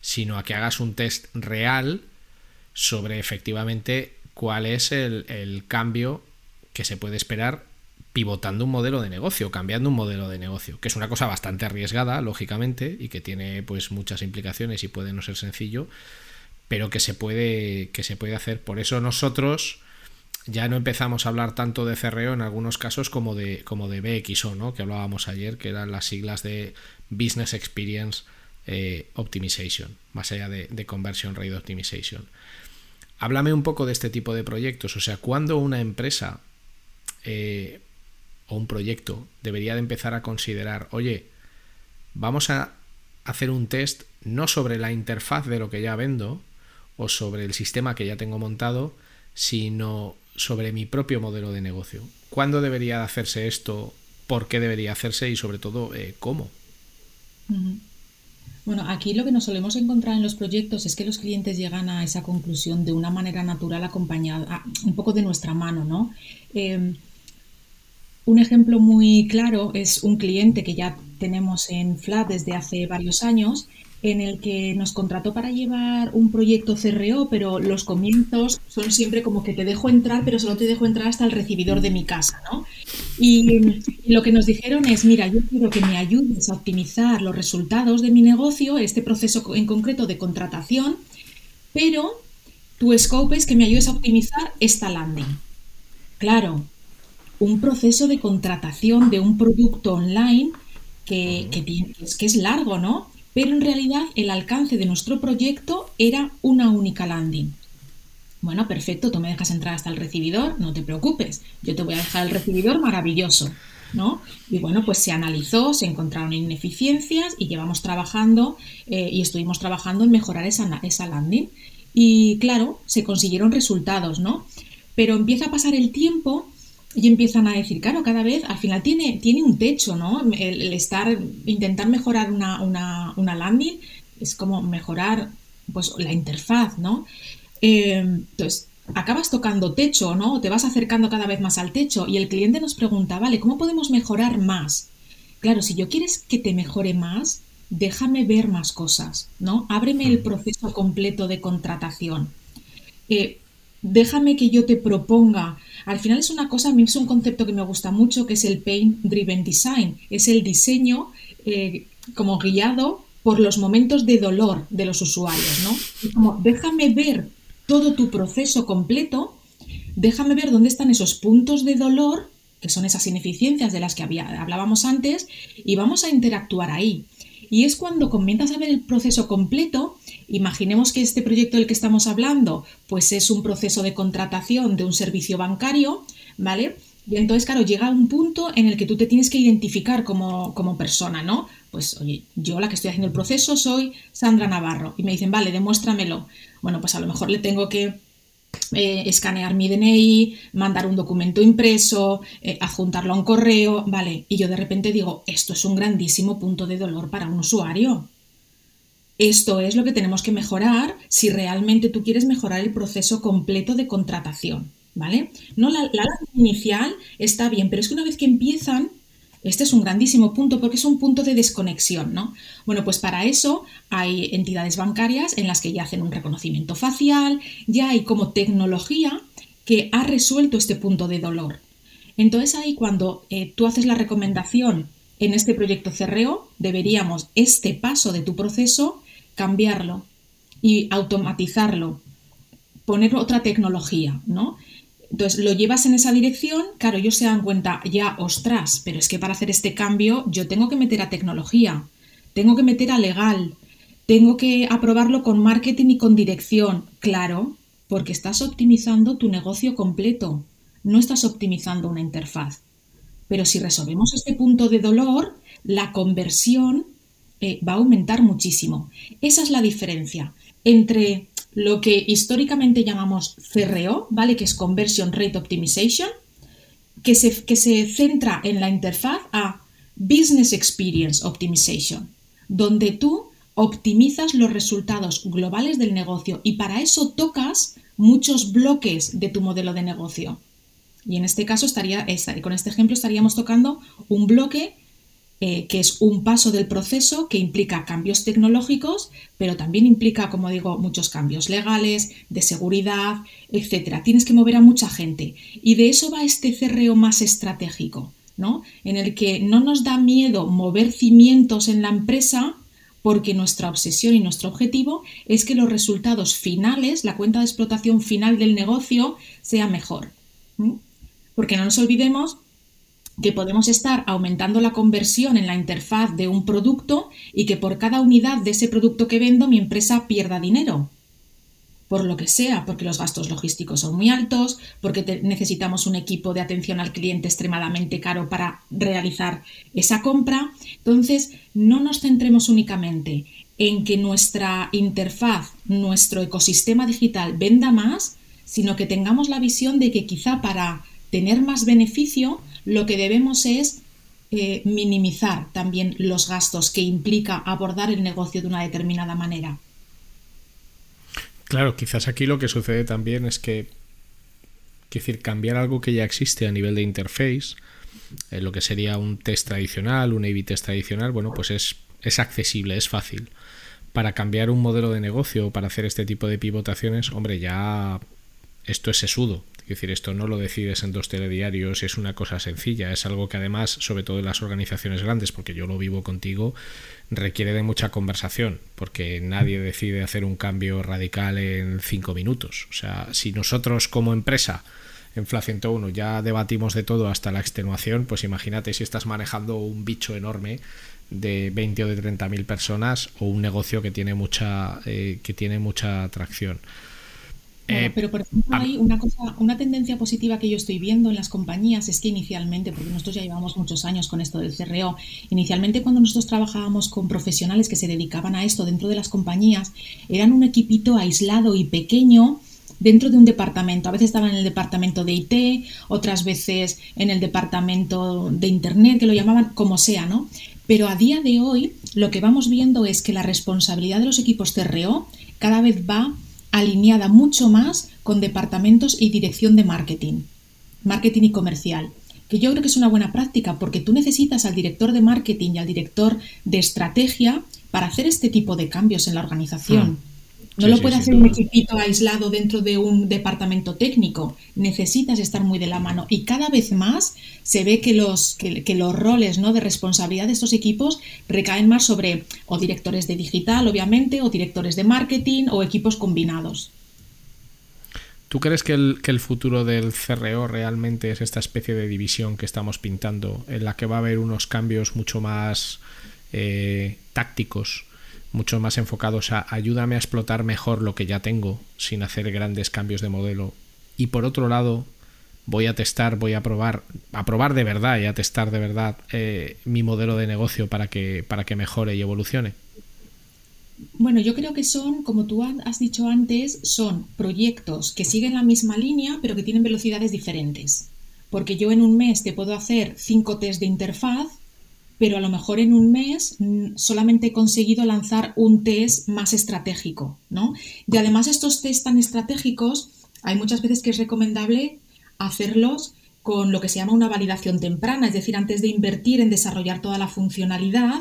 sino a que hagas un test real sobre efectivamente cuál es el, el cambio que se puede esperar pivotando un modelo de negocio, cambiando un modelo de negocio, que es una cosa bastante arriesgada, lógicamente, y que tiene pues muchas implicaciones y puede no ser sencillo, pero que se puede, que se puede hacer. Por eso nosotros ya no empezamos a hablar tanto de CRO en algunos casos como de, como de BXO, ¿no? que hablábamos ayer, que eran las siglas de Business Experience eh, Optimization, más allá de, de Conversion Rate Optimization. Háblame un poco de este tipo de proyectos, o sea, cuando una empresa eh, o un proyecto debería de empezar a considerar, oye, vamos a hacer un test no sobre la interfaz de lo que ya vendo o sobre el sistema que ya tengo montado, sino sobre mi propio modelo de negocio. ¿Cuándo debería hacerse esto? ¿Por qué debería hacerse? Y sobre todo, eh, ¿cómo? Bueno, aquí lo que nos solemos encontrar en los proyectos es que los clientes llegan a esa conclusión de una manera natural acompañada, un poco de nuestra mano, ¿no? Eh, un ejemplo muy claro es un cliente que ya tenemos en FLAT desde hace varios años, en el que nos contrató para llevar un proyecto CRO, pero los comienzos son siempre como que te dejo entrar, pero solo te dejo entrar hasta el recibidor de mi casa, ¿no? Y, lo que nos dijeron es, mira, yo quiero que me ayudes a optimizar los resultados de mi negocio, este proceso en concreto de contratación, pero tu scope es que me ayudes a optimizar esta landing. Claro, un proceso de contratación de un producto online que, es, que es largo, ¿no? Pero en realidad el alcance de nuestro proyecto era una única landing. Bueno, perfecto, tú me dejas entrar hasta el recibidor, no te preocupes, yo te voy a dejar el recibidor maravilloso, ¿no? Y bueno, pues se analizó, se encontraron ineficiencias y llevamos trabajando eh, y estuvimos trabajando en mejorar esa, esa landing. Y claro, se consiguieron resultados, ¿no? Pero empieza a pasar el tiempo y empiezan a decir, claro, cada vez al final tiene, tiene un techo, ¿no? El, estar, intentar mejorar una, una, una, landing es como mejorar pues la interfaz, ¿no? Eh, entonces, acabas tocando techo, ¿no? Te vas acercando cada vez más al techo y el cliente nos pregunta, vale, ¿cómo podemos mejorar más? Claro, si yo quieres que te mejore más, déjame ver más cosas, ¿no? Ábreme el proceso completo de contratación. Eh, déjame que yo te proponga. Al final es una cosa, a mí es un concepto que me gusta mucho, que es el Pain Driven Design. Es el diseño eh, como guiado por los momentos de dolor de los usuarios, ¿no? como, déjame ver todo tu proceso completo, déjame ver dónde están esos puntos de dolor, que son esas ineficiencias de las que hablábamos antes, y vamos a interactuar ahí. Y es cuando comienzas a ver el proceso completo, imaginemos que este proyecto del que estamos hablando, pues es un proceso de contratación de un servicio bancario, ¿vale? Y entonces, claro, llega un punto en el que tú te tienes que identificar como, como persona, ¿no? Pues, oye, yo la que estoy haciendo el proceso soy Sandra Navarro. Y me dicen, vale, demuéstramelo. Bueno, pues a lo mejor le tengo que eh, escanear mi DNI, mandar un documento impreso, eh, adjuntarlo a un correo, vale, y yo de repente digo, esto es un grandísimo punto de dolor para un usuario. Esto es lo que tenemos que mejorar si realmente tú quieres mejorar el proceso completo de contratación, ¿vale? No, la, inicial está bien, pero es que una vez que empiezan, este es un grandísimo punto porque es un punto de desconexión, ¿no? Bueno, pues para eso hay entidades bancarias en las que ya hacen un reconocimiento facial, ya hay como tecnología que ha resuelto este punto de dolor. Entonces ahí cuando eh, tú haces la recomendación en este proyecto CRO, deberíamos este paso de tu proceso cambiarlo y automatizarlo, poner otra tecnología, ¿no? Entonces lo llevas en esa dirección, claro, ellos se dan cuenta, ya, ostras, pero es que para hacer este cambio yo tengo que meter a tecnología, tengo que meter a legal, tengo que aprobarlo con marketing y con dirección, claro, porque estás optimizando tu negocio completo, no estás optimizando una interfaz. Pero si resolvemos este punto de dolor, la conversión eh, va a aumentar muchísimo. Esa es la diferencia entre lo que históricamente llamamos CRO, ¿vale? Que es Conversion Rate Optimization, que se, que se centra en la interfaz a Business Experience Optimization, donde tú optimizas los resultados globales del negocio y para eso tocas muchos bloques de tu modelo de negocio. Y en este caso estaría, con este ejemplo estaríamos tocando un bloque eh, que es un paso del proceso que implica cambios tecnológicos, pero también implica, como digo, muchos cambios legales, de seguridad, etc. Tienes que mover a mucha gente. Y de eso va este cerreo más estratégico, ¿no? En el que no nos da miedo mover cimientos en la empresa, porque nuestra obsesión y nuestro objetivo es que los resultados finales, la cuenta de explotación final del negocio, sea mejor. Porque no nos olvidemos que podemos estar aumentando la conversión en la interfaz de un producto y que por cada unidad de ese producto que vendo mi empresa pierda dinero. Por lo que sea, porque los gastos logísticos son muy altos, porque necesitamos un equipo de atención al cliente extremadamente caro para realizar esa compra. Entonces, no nos centremos únicamente en que nuestra interfaz, nuestro ecosistema digital venda más, sino que tengamos la visión de que quizá para tener más beneficio lo que debemos es eh, minimizar también los gastos que implica abordar el negocio de una determinada manera. Claro, quizás aquí lo que sucede también es que, decir, cambiar algo que ya existe a nivel de interface, eh, lo que sería un test tradicional, un A-B test tradicional, bueno, pues es, es accesible, es fácil. Para cambiar un modelo de negocio, para hacer este tipo de pivotaciones, hombre, ya esto es sesudo. Es decir, esto no lo decides en dos telediarios, es una cosa sencilla, es algo que además, sobre todo en las organizaciones grandes, porque yo lo vivo contigo, requiere de mucha conversación, porque nadie decide hacer un cambio radical en cinco minutos. O sea, si nosotros como empresa en FLA 101 ya debatimos de todo hasta la extenuación, pues imagínate si estás manejando un bicho enorme de 20 o de 30 mil personas o un negocio que tiene mucha, eh, que tiene mucha atracción. Eh, pero por ejemplo, hay una cosa, una tendencia positiva que yo estoy viendo en las compañías es que inicialmente, porque nosotros ya llevamos muchos años con esto del CRO, inicialmente cuando nosotros trabajábamos con profesionales que se dedicaban a esto dentro de las compañías, eran un equipito aislado y pequeño dentro de un departamento. A veces estaban en el departamento de IT, otras veces en el departamento de Internet, que lo llamaban como sea, ¿no? Pero a día de hoy lo que vamos viendo es que la responsabilidad de los equipos CRO cada vez va alineada mucho más con departamentos y dirección de marketing, marketing y comercial, que yo creo que es una buena práctica porque tú necesitas al director de marketing y al director de estrategia para hacer este tipo de cambios en la organización. No lo puede hacer un equipito aislado dentro de un departamento técnico. Necesitas estar muy de la mano. Y cada vez más se ve que los, que, los roles ¿no? de responsabilidad de estos equipos recaen más sobre o directores de digital, obviamente, o directores de marketing o equipos combinados. ¿Tú crees que el, que el, futuro del CRO realmente es esta especie de división que estamos pintando, en la que va a haber unos cambios mucho más eh, tácticos mucho más enfocados a ayúdame a explotar mejor lo que ya tengo sin hacer grandes cambios de modelo. Y por otro lado, voy a testar, voy a probar, a probar de verdad y a testar de verdad eh, mi modelo de negocio para que, para que mejore y evolucione. Bueno, yo creo que son, como tú has dicho antes, son proyectos que siguen la misma línea, pero que tienen velocidades diferentes. Porque yo en un mes te puedo hacer cinco test de interfaz pero a lo mejor en un mes mm, solamente he conseguido lanzar un test más estratégico, ¿no? Y además estos test tan estratégicos, hay muchas veces que es recomendable hacerlos con lo que se llama una validación temprana, es decir, antes de invertir en desarrollar toda la funcionalidad,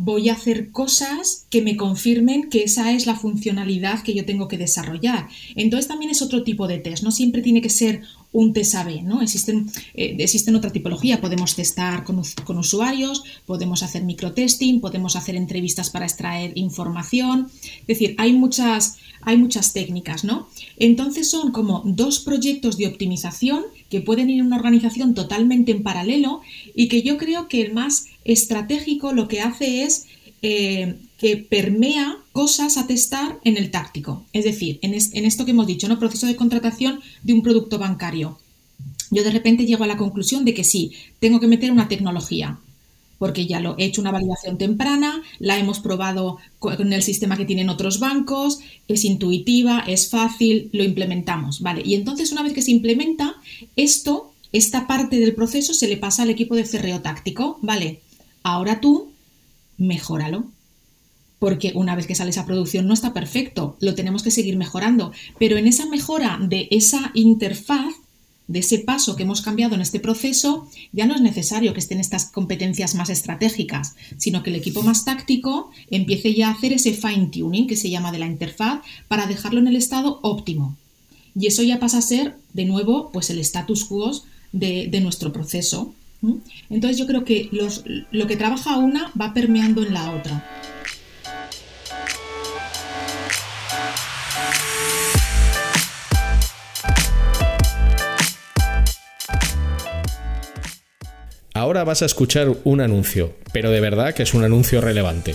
voy a hacer cosas que me confirmen que esa es la funcionalidad que yo tengo que desarrollar. Entonces también es otro tipo de test, no siempre tiene que ser un test A-B, ¿no? Existen, eh, existen otra tipología, podemos testar con, con, usuarios, podemos hacer microtesting, podemos hacer entrevistas para extraer información, es decir, hay muchas, hay muchas técnicas, ¿no? Entonces son como dos proyectos de optimización que pueden ir en una organización totalmente en paralelo y que yo creo que el más estratégico lo que hace es eh, que permea cosas a testar en el táctico. Es decir, en, esto que hemos dicho, ¿no? Proceso de contratación de un producto bancario. Yo de repente llego a la conclusión de que sí, tengo que meter una tecnología, porque ya lo he hecho una validación temprana, la hemos probado con el sistema que tienen otros bancos, es intuitiva, es fácil, lo implementamos, ¿vale? Y entonces una vez que se implementa, esto, esta parte del proceso se le pasa al equipo de cerreo táctico, ¿vale? Ahora tú, mejóralo. Porque una vez que sale esa producción no está perfecto, lo tenemos que seguir mejorando. Pero en esa mejora de esa interfaz, de ese paso que hemos cambiado en este proceso, ya no es necesario que estén estas competencias más estratégicas, sino que el equipo más táctico empiece ya a hacer ese fine tuning que se llama de la interfaz para dejarlo en el estado óptimo. Y eso ya pasa a ser, de nuevo, pues el status quo de, de nuestro proceso. Entonces yo creo que lo que trabaja una va permeando en la otra. Ahora vas a escuchar un anuncio, pero de verdad que es un anuncio relevante.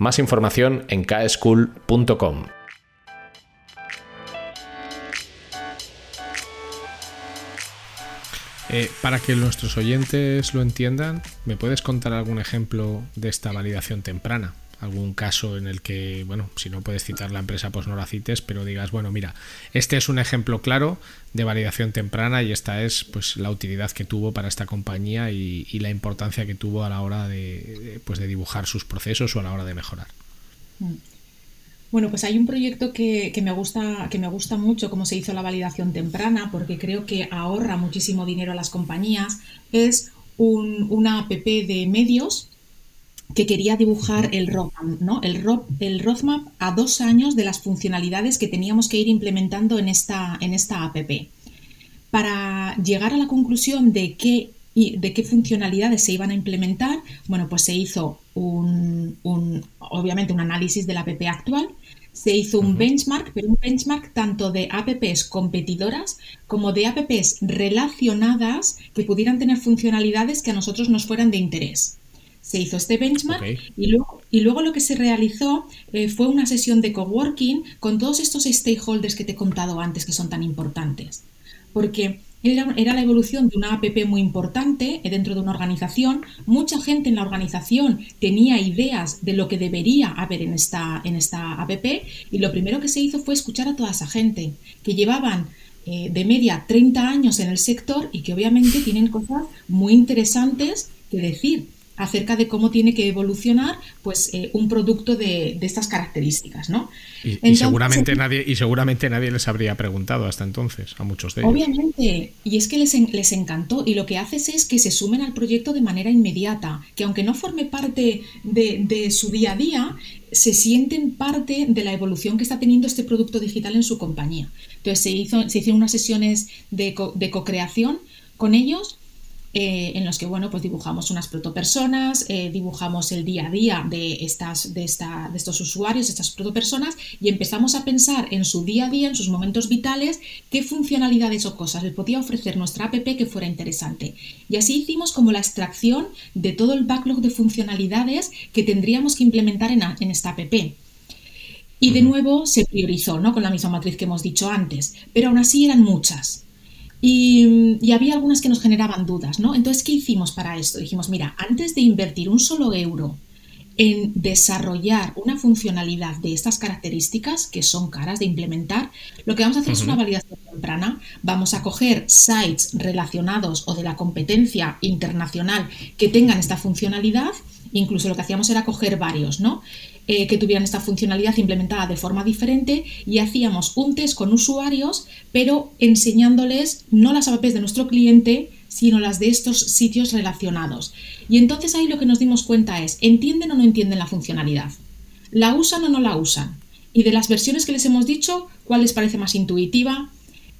Más información en kschool.com. Eh, para que nuestros oyentes lo entiendan, ¿me puedes contar algún ejemplo de esta validación temprana? Algún caso en el que, bueno, si no puedes citar la empresa, pues no la cites, pero digas, bueno, mira, este es un ejemplo claro de validación temprana y esta es pues la utilidad que tuvo para esta compañía y, la importancia que tuvo a la hora de, pues, de dibujar sus procesos o a la hora de mejorar. Mm. Bueno, pues hay un proyecto que, me gusta, que me gusta mucho cómo se hizo la validación temprana, porque creo que ahorra muchísimo dinero a las compañías. Es una app de medios que quería dibujar el roadmap, ¿no? El, el roadmap a dos años de las funcionalidades que teníamos que ir implementando en esta, en esta app. Para llegar a la conclusión de qué, de qué funcionalidades se iban a implementar, bueno, pues se hizo un, obviamente un análisis de la app actual, se hizo un benchmark, pero un benchmark tanto de apps competidoras como de apps relacionadas que pudieran tener funcionalidades que a nosotros nos fueran de interés se hizo este benchmark y, luego, y luego lo que se realizó eh, fue una sesión de coworking con todos estos stakeholders que te he contado antes que son tan importantes. Porque era, era, la evolución de una app muy importante dentro de una organización. Mucha gente en la organización tenía ideas de lo que debería haber en esta, en esta app y lo primero que se hizo fue escuchar a toda esa gente que llevaban eh, de media 30 años en el sector y que obviamente tienen cosas muy interesantes que decir acerca de cómo tiene que evolucionar pues, eh, un producto de, estas características. ¿no? Y, seguramente nadie, y seguramente nadie les habría preguntado hasta entonces, a muchos de ellos. Obviamente, y es que les, les encantó y lo que haces es que se sumen al proyecto de manera inmediata, que aunque no forme parte de, su día a día, se sienten parte de la evolución que está teniendo este producto digital en su compañía. Entonces se, hizo, se hicieron unas sesiones de, de co-creación con ellos eh, en los que bueno, pues dibujamos unas protopersonas, eh, dibujamos el día a día de, estas, de, esta, de estos usuarios, estas protopersonas, y empezamos a pensar en su día a día, en sus momentos vitales, qué funcionalidades o cosas les podía ofrecer nuestra app que fuera interesante. Y así hicimos como la extracción de todo el backlog de funcionalidades que tendríamos que implementar en, en esta app. Y de nuevo se priorizó, ¿no? Con la misma matriz que hemos dicho antes, pero aún así eran muchas. Y, había algunas que nos generaban dudas, ¿no? Entonces, ¿qué hicimos para esto? Dijimos, mira, antes de invertir un solo euro en desarrollar una funcionalidad de estas características, que son caras de implementar, lo que vamos a hacer es una validación temprana. Vamos a coger sites relacionados o de la competencia internacional que tengan esta funcionalidad. Incluso lo que hacíamos era coger varios, ¿no? Eh, que tuvieran esta funcionalidad implementada de forma diferente y hacíamos un test con usuarios, pero enseñándoles no las apps de nuestro cliente, sino las de estos sitios relacionados. Y entonces ahí lo que nos dimos cuenta es, ¿entienden o no entienden la funcionalidad? ¿La usan o no la usan? Y de las versiones que les hemos dicho, ¿cuál les parece más intuitiva?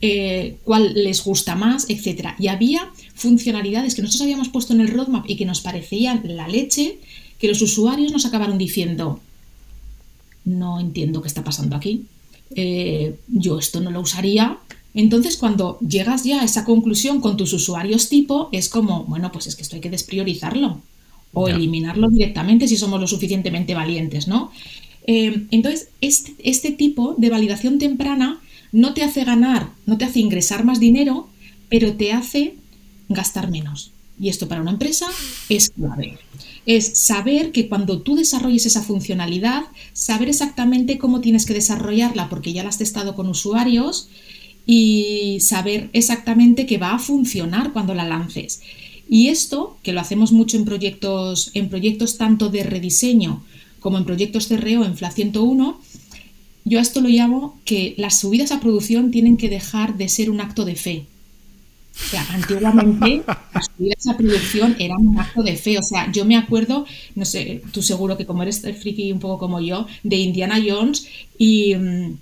Eh, cuál les gusta más, etcétera. Y había funcionalidades que nosotros habíamos puesto en el roadmap y que nos parecían la leche, que los usuarios nos acabaron diciendo, no entiendo qué está pasando aquí, eh, yo esto no lo usaría. Entonces, cuando llegas ya a esa conclusión con tus usuarios tipo, es como, bueno, pues es que esto hay que despriorizarlo o eliminarlo directamente si somos lo suficientemente valientes, ¿no? Eh, entonces, este, este tipo de validación temprana no te hace ganar, no te hace ingresar más dinero, pero te hace gastar menos. Y esto para una empresa es clave es saber que cuando tú desarrolles esa funcionalidad, saber exactamente cómo tienes que desarrollarla porque ya la has testado con usuarios y saber exactamente que va a funcionar cuando la lances. Y esto, que lo hacemos mucho en proyectos, en proyectos tanto de rediseño como en proyectos CRO en FLA 101, yo a esto lo llamo que las subidas a producción tienen que dejar de ser un acto de fe o sea, antiguamente esa producción era un acto de fe. O sea, yo me acuerdo, no sé, tú seguro que como eres friki un poco como yo, de Indiana Jones y mm,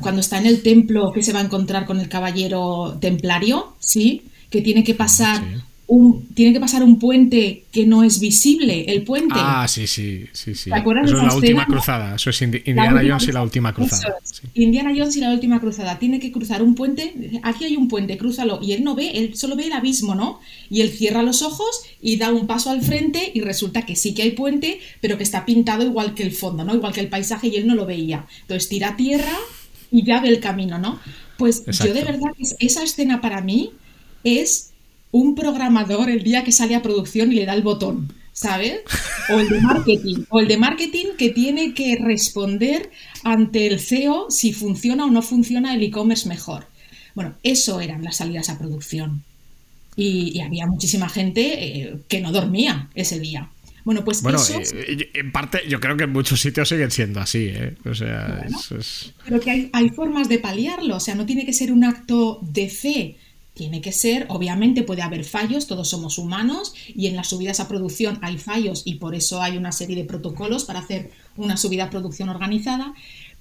cuando está en el templo que se va a encontrar con el caballero templario, ¿sí? Que tiene que pasar tiene que pasar un puente que no es visible, el puente. Ah, sí, sí, sí, sí. Eso es la última cruzada, eso es Indiana Jones y la última cruzada. Indiana Jones y la última cruzada. Tiene que cruzar un puente, aquí hay un puente, crúzalo. Y él no ve, él solo ve el abismo, ¿no? Y él cierra los ojos y da un paso al frente y resulta que sí que hay puente, pero que está pintado igual que el fondo, ¿no? Igual que el paisaje y él no lo veía. Entonces tira tierra y ya ve el camino, ¿no? Pues yo de verdad, esa escena para mí es un programador el día que sale a producción y le da el botón, ¿sabes? O el de marketing, o el de marketing que tiene que responder ante el CEO si funciona o no funciona el e-commerce mejor. Bueno, eso eran las salidas a producción. Y, había muchísima gente eh, que no dormía ese día. Bueno, pues bueno, eso... Eh, en parte yo creo que en muchos sitios siguen siendo así, ¿eh? O sea, Pero que hay, hay formas de paliarlo, o sea, no tiene que ser un acto de fe, tiene que ser, obviamente puede haber fallos, todos somos humanos y en las subidas a producción hay fallos y por eso hay una serie de protocolos para hacer una subida a producción organizada,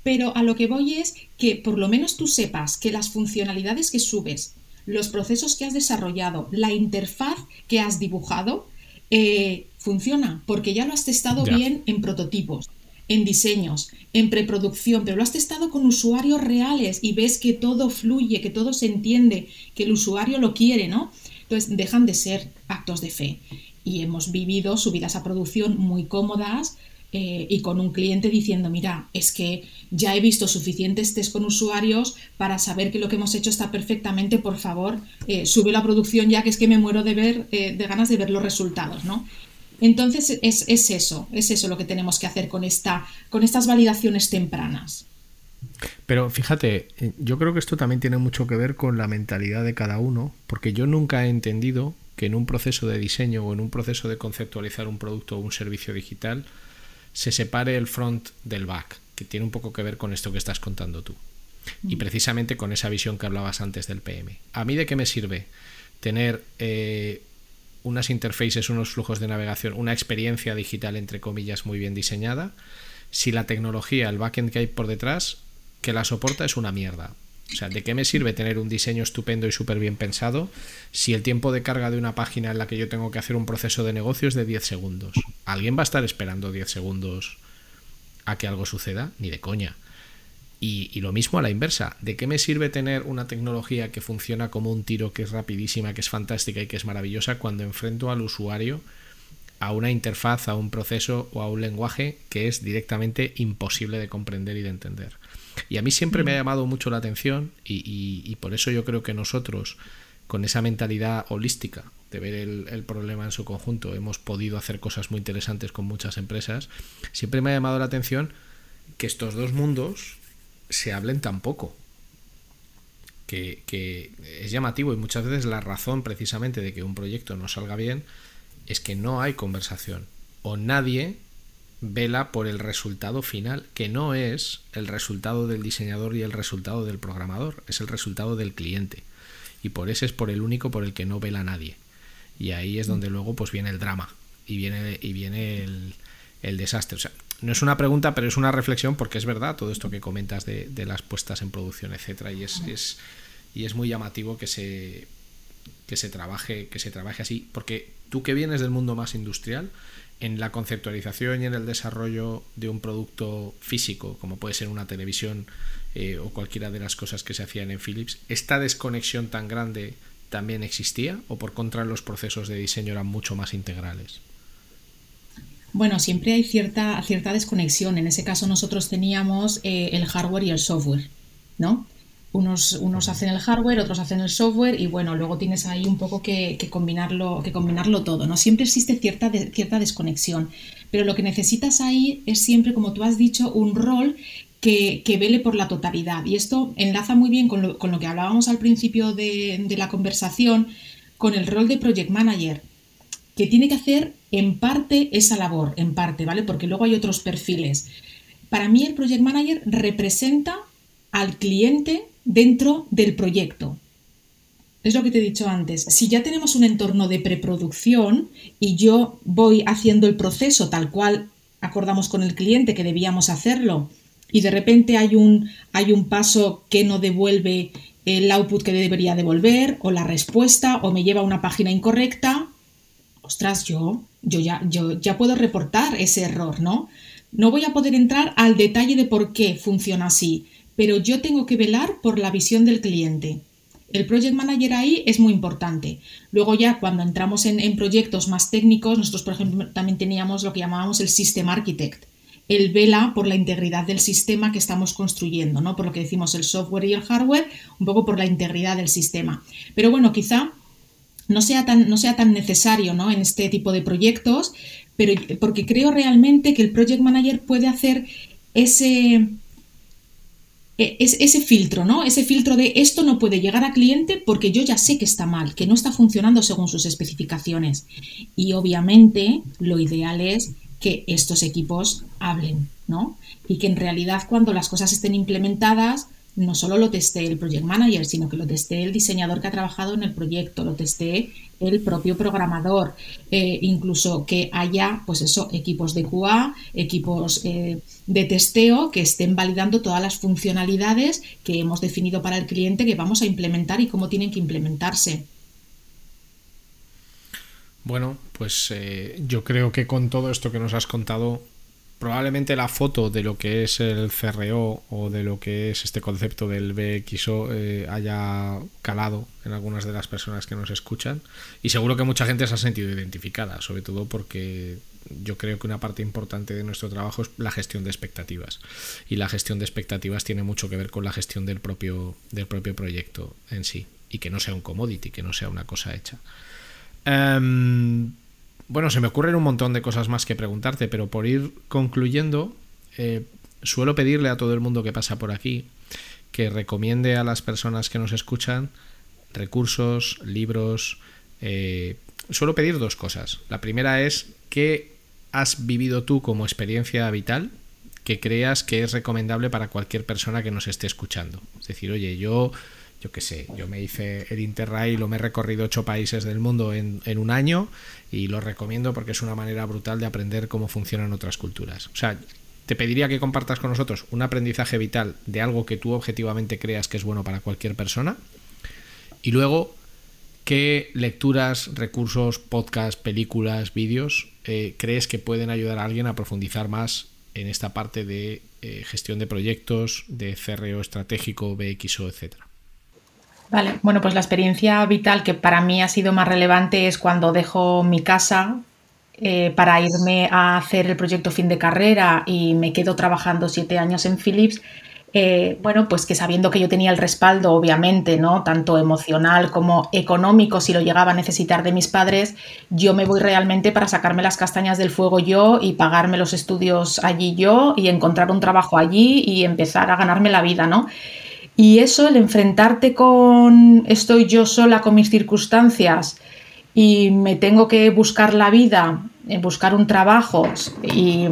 pero a lo que voy es que por lo menos tú sepas que las funcionalidades que subes, los procesos que has desarrollado, la interfaz que has dibujado, eh, funciona, porque ya lo has testado bien en prototipos en diseños, en preproducción, pero lo has testado con usuarios reales y ves que todo fluye, que todo se entiende, que el usuario lo quiere, ¿no? Entonces dejan de ser actos de fe. Y hemos vivido subidas a producción muy cómodas eh, y con un cliente diciendo, mira, es que ya he visto suficientes test con usuarios para saber que lo que hemos hecho está perfectamente, por favor, eh, sube la producción ya que es que me muero de ver, eh, de ganas de ver los resultados, ¿no? Entonces es, eso, es eso lo que tenemos que hacer con, esta, con estas validaciones tempranas. Pero fíjate, eh, yo creo que esto también tiene mucho que ver con la mentalidad de cada uno, porque yo nunca he entendido que en un proceso de diseño o en un proceso de conceptualizar un producto o un servicio digital se separe el front del back, que tiene un poco que ver con esto que estás contando tú. Y mm. precisamente con esa visión que hablabas antes del PM. ¿A mí de qué me sirve tener eh, unas interfaces, unos flujos de navegación, una experiencia digital, entre comillas, muy bien diseñada, si la tecnología, el backend que hay por detrás, que la soporta es una mierda. O sea, ¿de qué me sirve tener un diseño estupendo y súper bien pensado si el tiempo de carga de una página en la que yo tengo que hacer un proceso de negocio es de 10 segundos? ¿Alguien va a estar esperando 10 segundos a que algo suceda? Ni de coña. Y, lo mismo a la inversa. ¿De qué me sirve tener una tecnología que funciona como un tiro, que es rapidísima, que es fantástica y que es maravillosa cuando enfrento al usuario a una interfaz, a un proceso o a un lenguaje que es directamente imposible de comprender y de entender? Y a mí siempre me ha mm. llamado mucho la atención y, por eso yo creo que nosotros, con esa mentalidad holística de ver el, el, problema en su conjunto, hemos podido hacer cosas muy interesantes con muchas empresas, siempre me ha llamado la atención que estos dos mundos se hablen tan poco. Que, es llamativo y muchas veces la razón precisamente de que un proyecto no salga bien es que no hay conversación o nadie vela por el resultado final, que no es el resultado del diseñador y el resultado del programador, es el resultado del cliente. Y por ese es por el único por el que no vela nadie. Y ahí es donde luego pues viene el drama y viene, y viene el, el desastre. O sea, no es una pregunta, pero es una reflexión porque es verdad todo esto que comentas de, las puestas en producción, etcétera, y es, es, y es muy llamativo que se que se trabaje que se trabaje así, porque tú que vienes del mundo más industrial, en la conceptualización y en el desarrollo de un producto físico, como puede ser una televisión eh, o cualquiera de las cosas que se hacían en Philips, ¿esta desconexión tan grande también existía o por contra los procesos de diseño eran mucho más integrales? Bueno, siempre hay cierta, cierta desconexión. En ese caso nosotros teníamos eh, el hardware y el software, ¿no? Unos, unos hacen el hardware, otros hacen el software y bueno, luego tienes ahí un poco que, combinarlo, que combinarlo todo, ¿no? Siempre existe cierta, cierta desconexión, pero lo que necesitas ahí es siempre, como tú has dicho, un rol que, vele por la totalidad. Y esto enlaza muy bien con lo, con lo que hablábamos al principio de la conversación, con el rol de project manager que tiene que hacer en parte esa labor, en parte, ¿vale? Porque luego hay otros perfiles. Para mí el project manager representa al cliente dentro del proyecto. Es lo que te he dicho antes. Si ya tenemos un entorno de preproducción y yo voy haciendo el proceso tal cual acordamos con el cliente que debíamos hacerlo y de repente hay un, hay un paso que no devuelve el output que debería devolver o la respuesta o me lleva a una página incorrecta, ostras, yo, yo, ya, yo ya puedo reportar ese error, ¿no? No voy a poder entrar al detalle de por qué funciona así, pero yo tengo que velar por la visión del cliente. El project manager ahí es muy importante. Luego ya cuando entramos en, proyectos más técnicos, nosotros por ejemplo también teníamos lo que llamábamos el System Architect. El vela por la integridad del sistema que estamos construyendo, ¿no? Por lo que decimos el software y el hardware, un poco por la integridad del sistema. Pero bueno, quizá no sea tan, no sea tan necesario ¿no? en este tipo de proyectos, pero porque creo realmente que el project manager puede hacer ese, e, es ese filtro, ¿no? Ese filtro de esto no puede llegar a cliente porque yo ya sé que está mal, que no está funcionando según sus especificaciones. Y obviamente lo ideal es que estos equipos hablen, ¿no? Y que en realidad cuando las cosas estén implementadas, no solo lo testé el project manager, sino que lo testé el diseñador que ha trabajado en el proyecto, lo testé el propio programador, eh, incluso que haya, pues eso, equipos de QA, equipos eh, de testeo que estén validando todas las funcionalidades que hemos definido para el cliente que vamos a implementar y cómo tienen que implementarse. Bueno, pues eh, yo creo que con todo esto que nos has contado probablemente la foto de lo que es el CRO o de lo que es este concepto del BXO eh, haya calado en algunas de las personas que nos escuchan. Y seguro que mucha gente se ha sentido identificada, sobre todo porque yo creo que una parte importante de nuestro trabajo es la gestión de expectativas. Y la gestión de expectativas tiene mucho que ver con la gestión del propio, del propio proyecto en sí. Y que no sea un commodity, que no sea una cosa hecha. Em, bueno, se me ocurren un montón de cosas más que preguntarte, pero por ir concluyendo, eh, suelo pedirle a todo el mundo que pasa por aquí que recomiende a las personas que nos escuchan recursos, libros. Eh, suelo pedir dos cosas. La primera es qué has vivido tú como experiencia vital que creas que es recomendable para cualquier persona que nos esté escuchando. Es decir, oye, yo yo qué sé, yo me hice el Interrail, lo me he recorrido ocho países del mundo en, un año y lo recomiendo porque es una manera brutal de aprender cómo funcionan otras culturas. O sea, te pediría que compartas con nosotros un aprendizaje vital de algo que tú objetivamente creas que es bueno para cualquier persona. Y luego, ¿qué lecturas, recursos, podcasts, películas, vídeos eh, crees que pueden ayudar a alguien a profundizar más en esta parte de eh, gestión de proyectos, de CRO estratégico, BXO, etcétera? Vale, bueno, pues la experiencia vital que para mí ha sido más relevante es cuando dejo mi casa eh, para irme a hacer el proyecto fin de carrera y me quedo trabajando siete años en Philips. Eh, bueno, pues que sabiendo que yo tenía el respaldo, obviamente, ¿no? Tanto emocional como económico, si lo llegaba a necesitar de mis padres, yo me voy realmente para sacarme las castañas del fuego yo y pagarme los estudios allí yo y encontrar un trabajo allí y empezar a ganarme la vida, ¿no? Y eso, el enfrentarte con estoy yo sola con mis circunstancias y me tengo que buscar la vida, eh, buscar un trabajo y,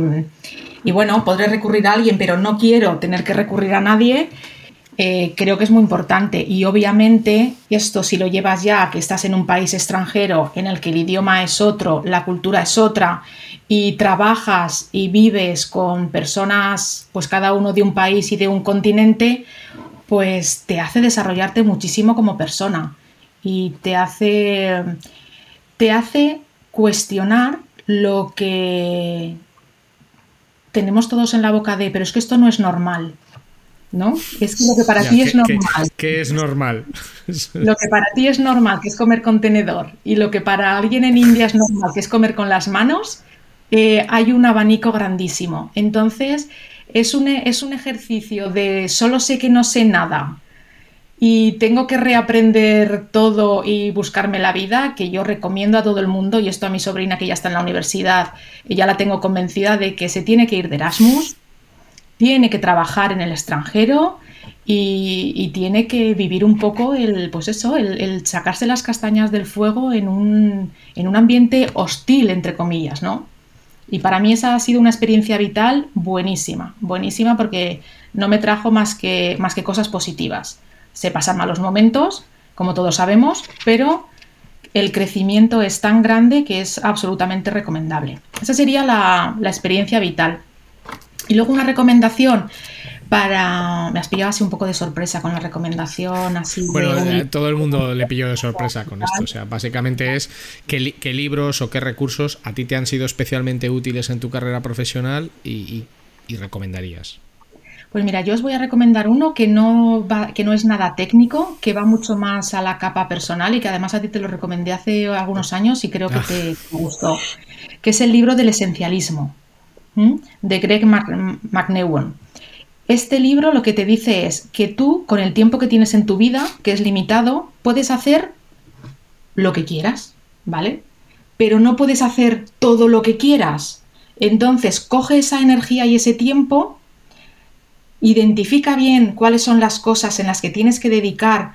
bueno, podré recurrir a alguien, pero no quiero tener que recurrir a nadie, eh, creo que es muy importante. Y obviamente esto si lo llevas ya, que estás en un país extranjero en el que el idioma es otro, la cultura es otra, y trabajas y vives con personas, pues cada uno de un país y de un continente, pues te hace desarrollarte muchísimo como persona y te hace, te hace cuestionar lo que tenemos todos en la boca de, pero es que esto no es normal. ¿No? Es que lo que para ti es normal. ¿Qué es normal? Lo que para ti es normal, que es comer con tenedor, y lo que para alguien en India es normal, que es comer con las manos, eh, hay un abanico grandísimo. Entonces, es un, es un ejercicio de solo sé que no sé nada y tengo que reaprender todo y buscarme la vida, que yo recomiendo a todo el mundo, y esto a mi sobrina que ya está en la universidad, ya la tengo convencida de que se tiene que ir de Erasmus, tiene que trabajar en el extranjero y, tiene que vivir un poco el, pues eso, el, sacarse las castañas del fuego en un, en un ambiente hostil, entre comillas, ¿no? Y para mí esa ha sido una experiencia vital buenísima, buenísima porque no me trajo más que, más que cosas positivas. Se pasan malos momentos, como todos sabemos, pero el crecimiento es tan grande que es absolutamente recomendable. Esa sería la, la experiencia vital. Y luego una recomendación para... Me has pillado así un poco de sorpresa con la recomendación, así Bueno, todo el mundo le pilló de sorpresa con esto. O sea, básicamente es qué, libros o qué recursos a ti te han sido especialmente útiles en tu carrera profesional y, recomendarías. Pues mira, yo os voy a recomendar uno que no, va, que no es nada técnico, que va mucho más a la capa personal y que además a ti te lo recomendé hace algunos años y creo que te, gustó, que es el libro del esencialismo de Greg McNewan. Este libro lo que te dice es que tú, con el tiempo que tienes en tu vida, que es limitado, puedes hacer lo que quieras, ¿vale? Pero no puedes hacer todo lo que quieras. Entonces, coge esa energía y ese tiempo Identifica bien cuáles son las cosas en las que tienes que dedicar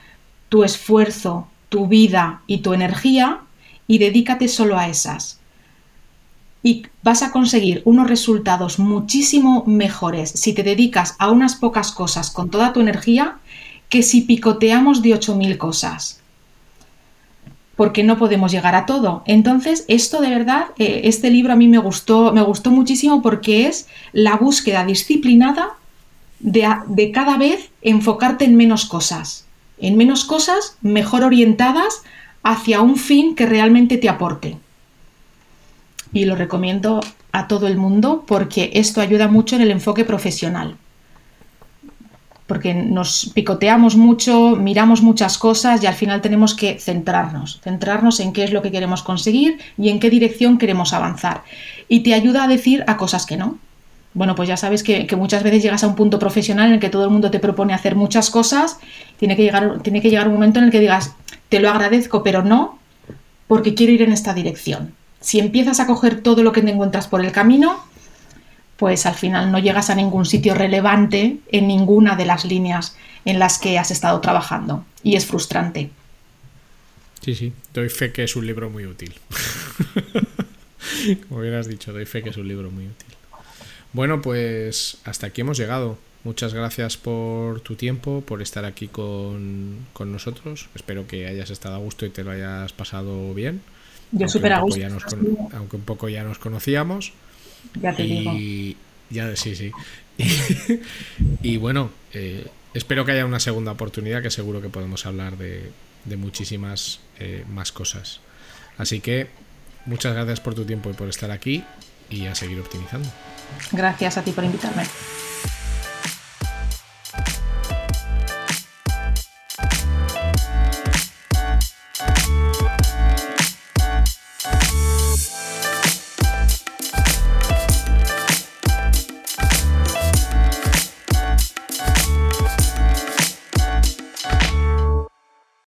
tu esfuerzo, tu vida y tu energía y dedícate solo a esas. Y vas a conseguir unos resultados muchísimo mejores si te dedicas a unas pocas cosas con toda tu energía que si picoteamos de 8.000 cosas. Porque no podemos llegar a todo. Entonces, esto de verdad, eh, este libro a mí me gustó, me gustó muchísimo porque es la búsqueda disciplinada de, de cada vez enfocarte en menos cosas. En menos cosas mejor orientadas hacia un fin que realmente te aporte. Y lo recomiendo a todo el mundo porque esto ayuda mucho en el enfoque profesional porque nos picoteamos mucho, miramos muchas cosas y al final tenemos que centrarnos, centrarnos en qué es lo que queremos conseguir y en qué dirección queremos avanzar. Y te ayuda a decir a cosas que no. Bueno, pues ya sabes que, muchas veces llegas a un punto profesional en el que todo el mundo te propone hacer muchas cosas, tiene que, llegar, tiene que llegar un momento en el que digas, te lo agradezco, pero no, porque quiero ir en esta dirección. Si empiezas a coger todo lo que te encuentras por el camino, pues al final no llegas a ningún sitio relevante en ninguna de las líneas en las que has estado trabajando y es frustrante. Sí, sí, doy fe que es un libro muy útil. Como hubieras dicho, doy fe que es un libro muy útil. Bueno, pues hasta aquí hemos llegado. Muchas gracias por tu tiempo, por estar aquí con, nosotros. Espero que hayas estado a gusto y te lo hayas pasado bien. Yo súper a gusto. aunque un poco ya nos conocíamos. Ya te digo. Ya, sí, sí. y bueno, eh, espero que haya una segunda oportunidad que seguro que podemos hablar de, muchísimas eh, más cosas. Así que muchas gracias por tu tiempo y por estar aquí y a seguir optimizando. Gracias a ti por invitarme.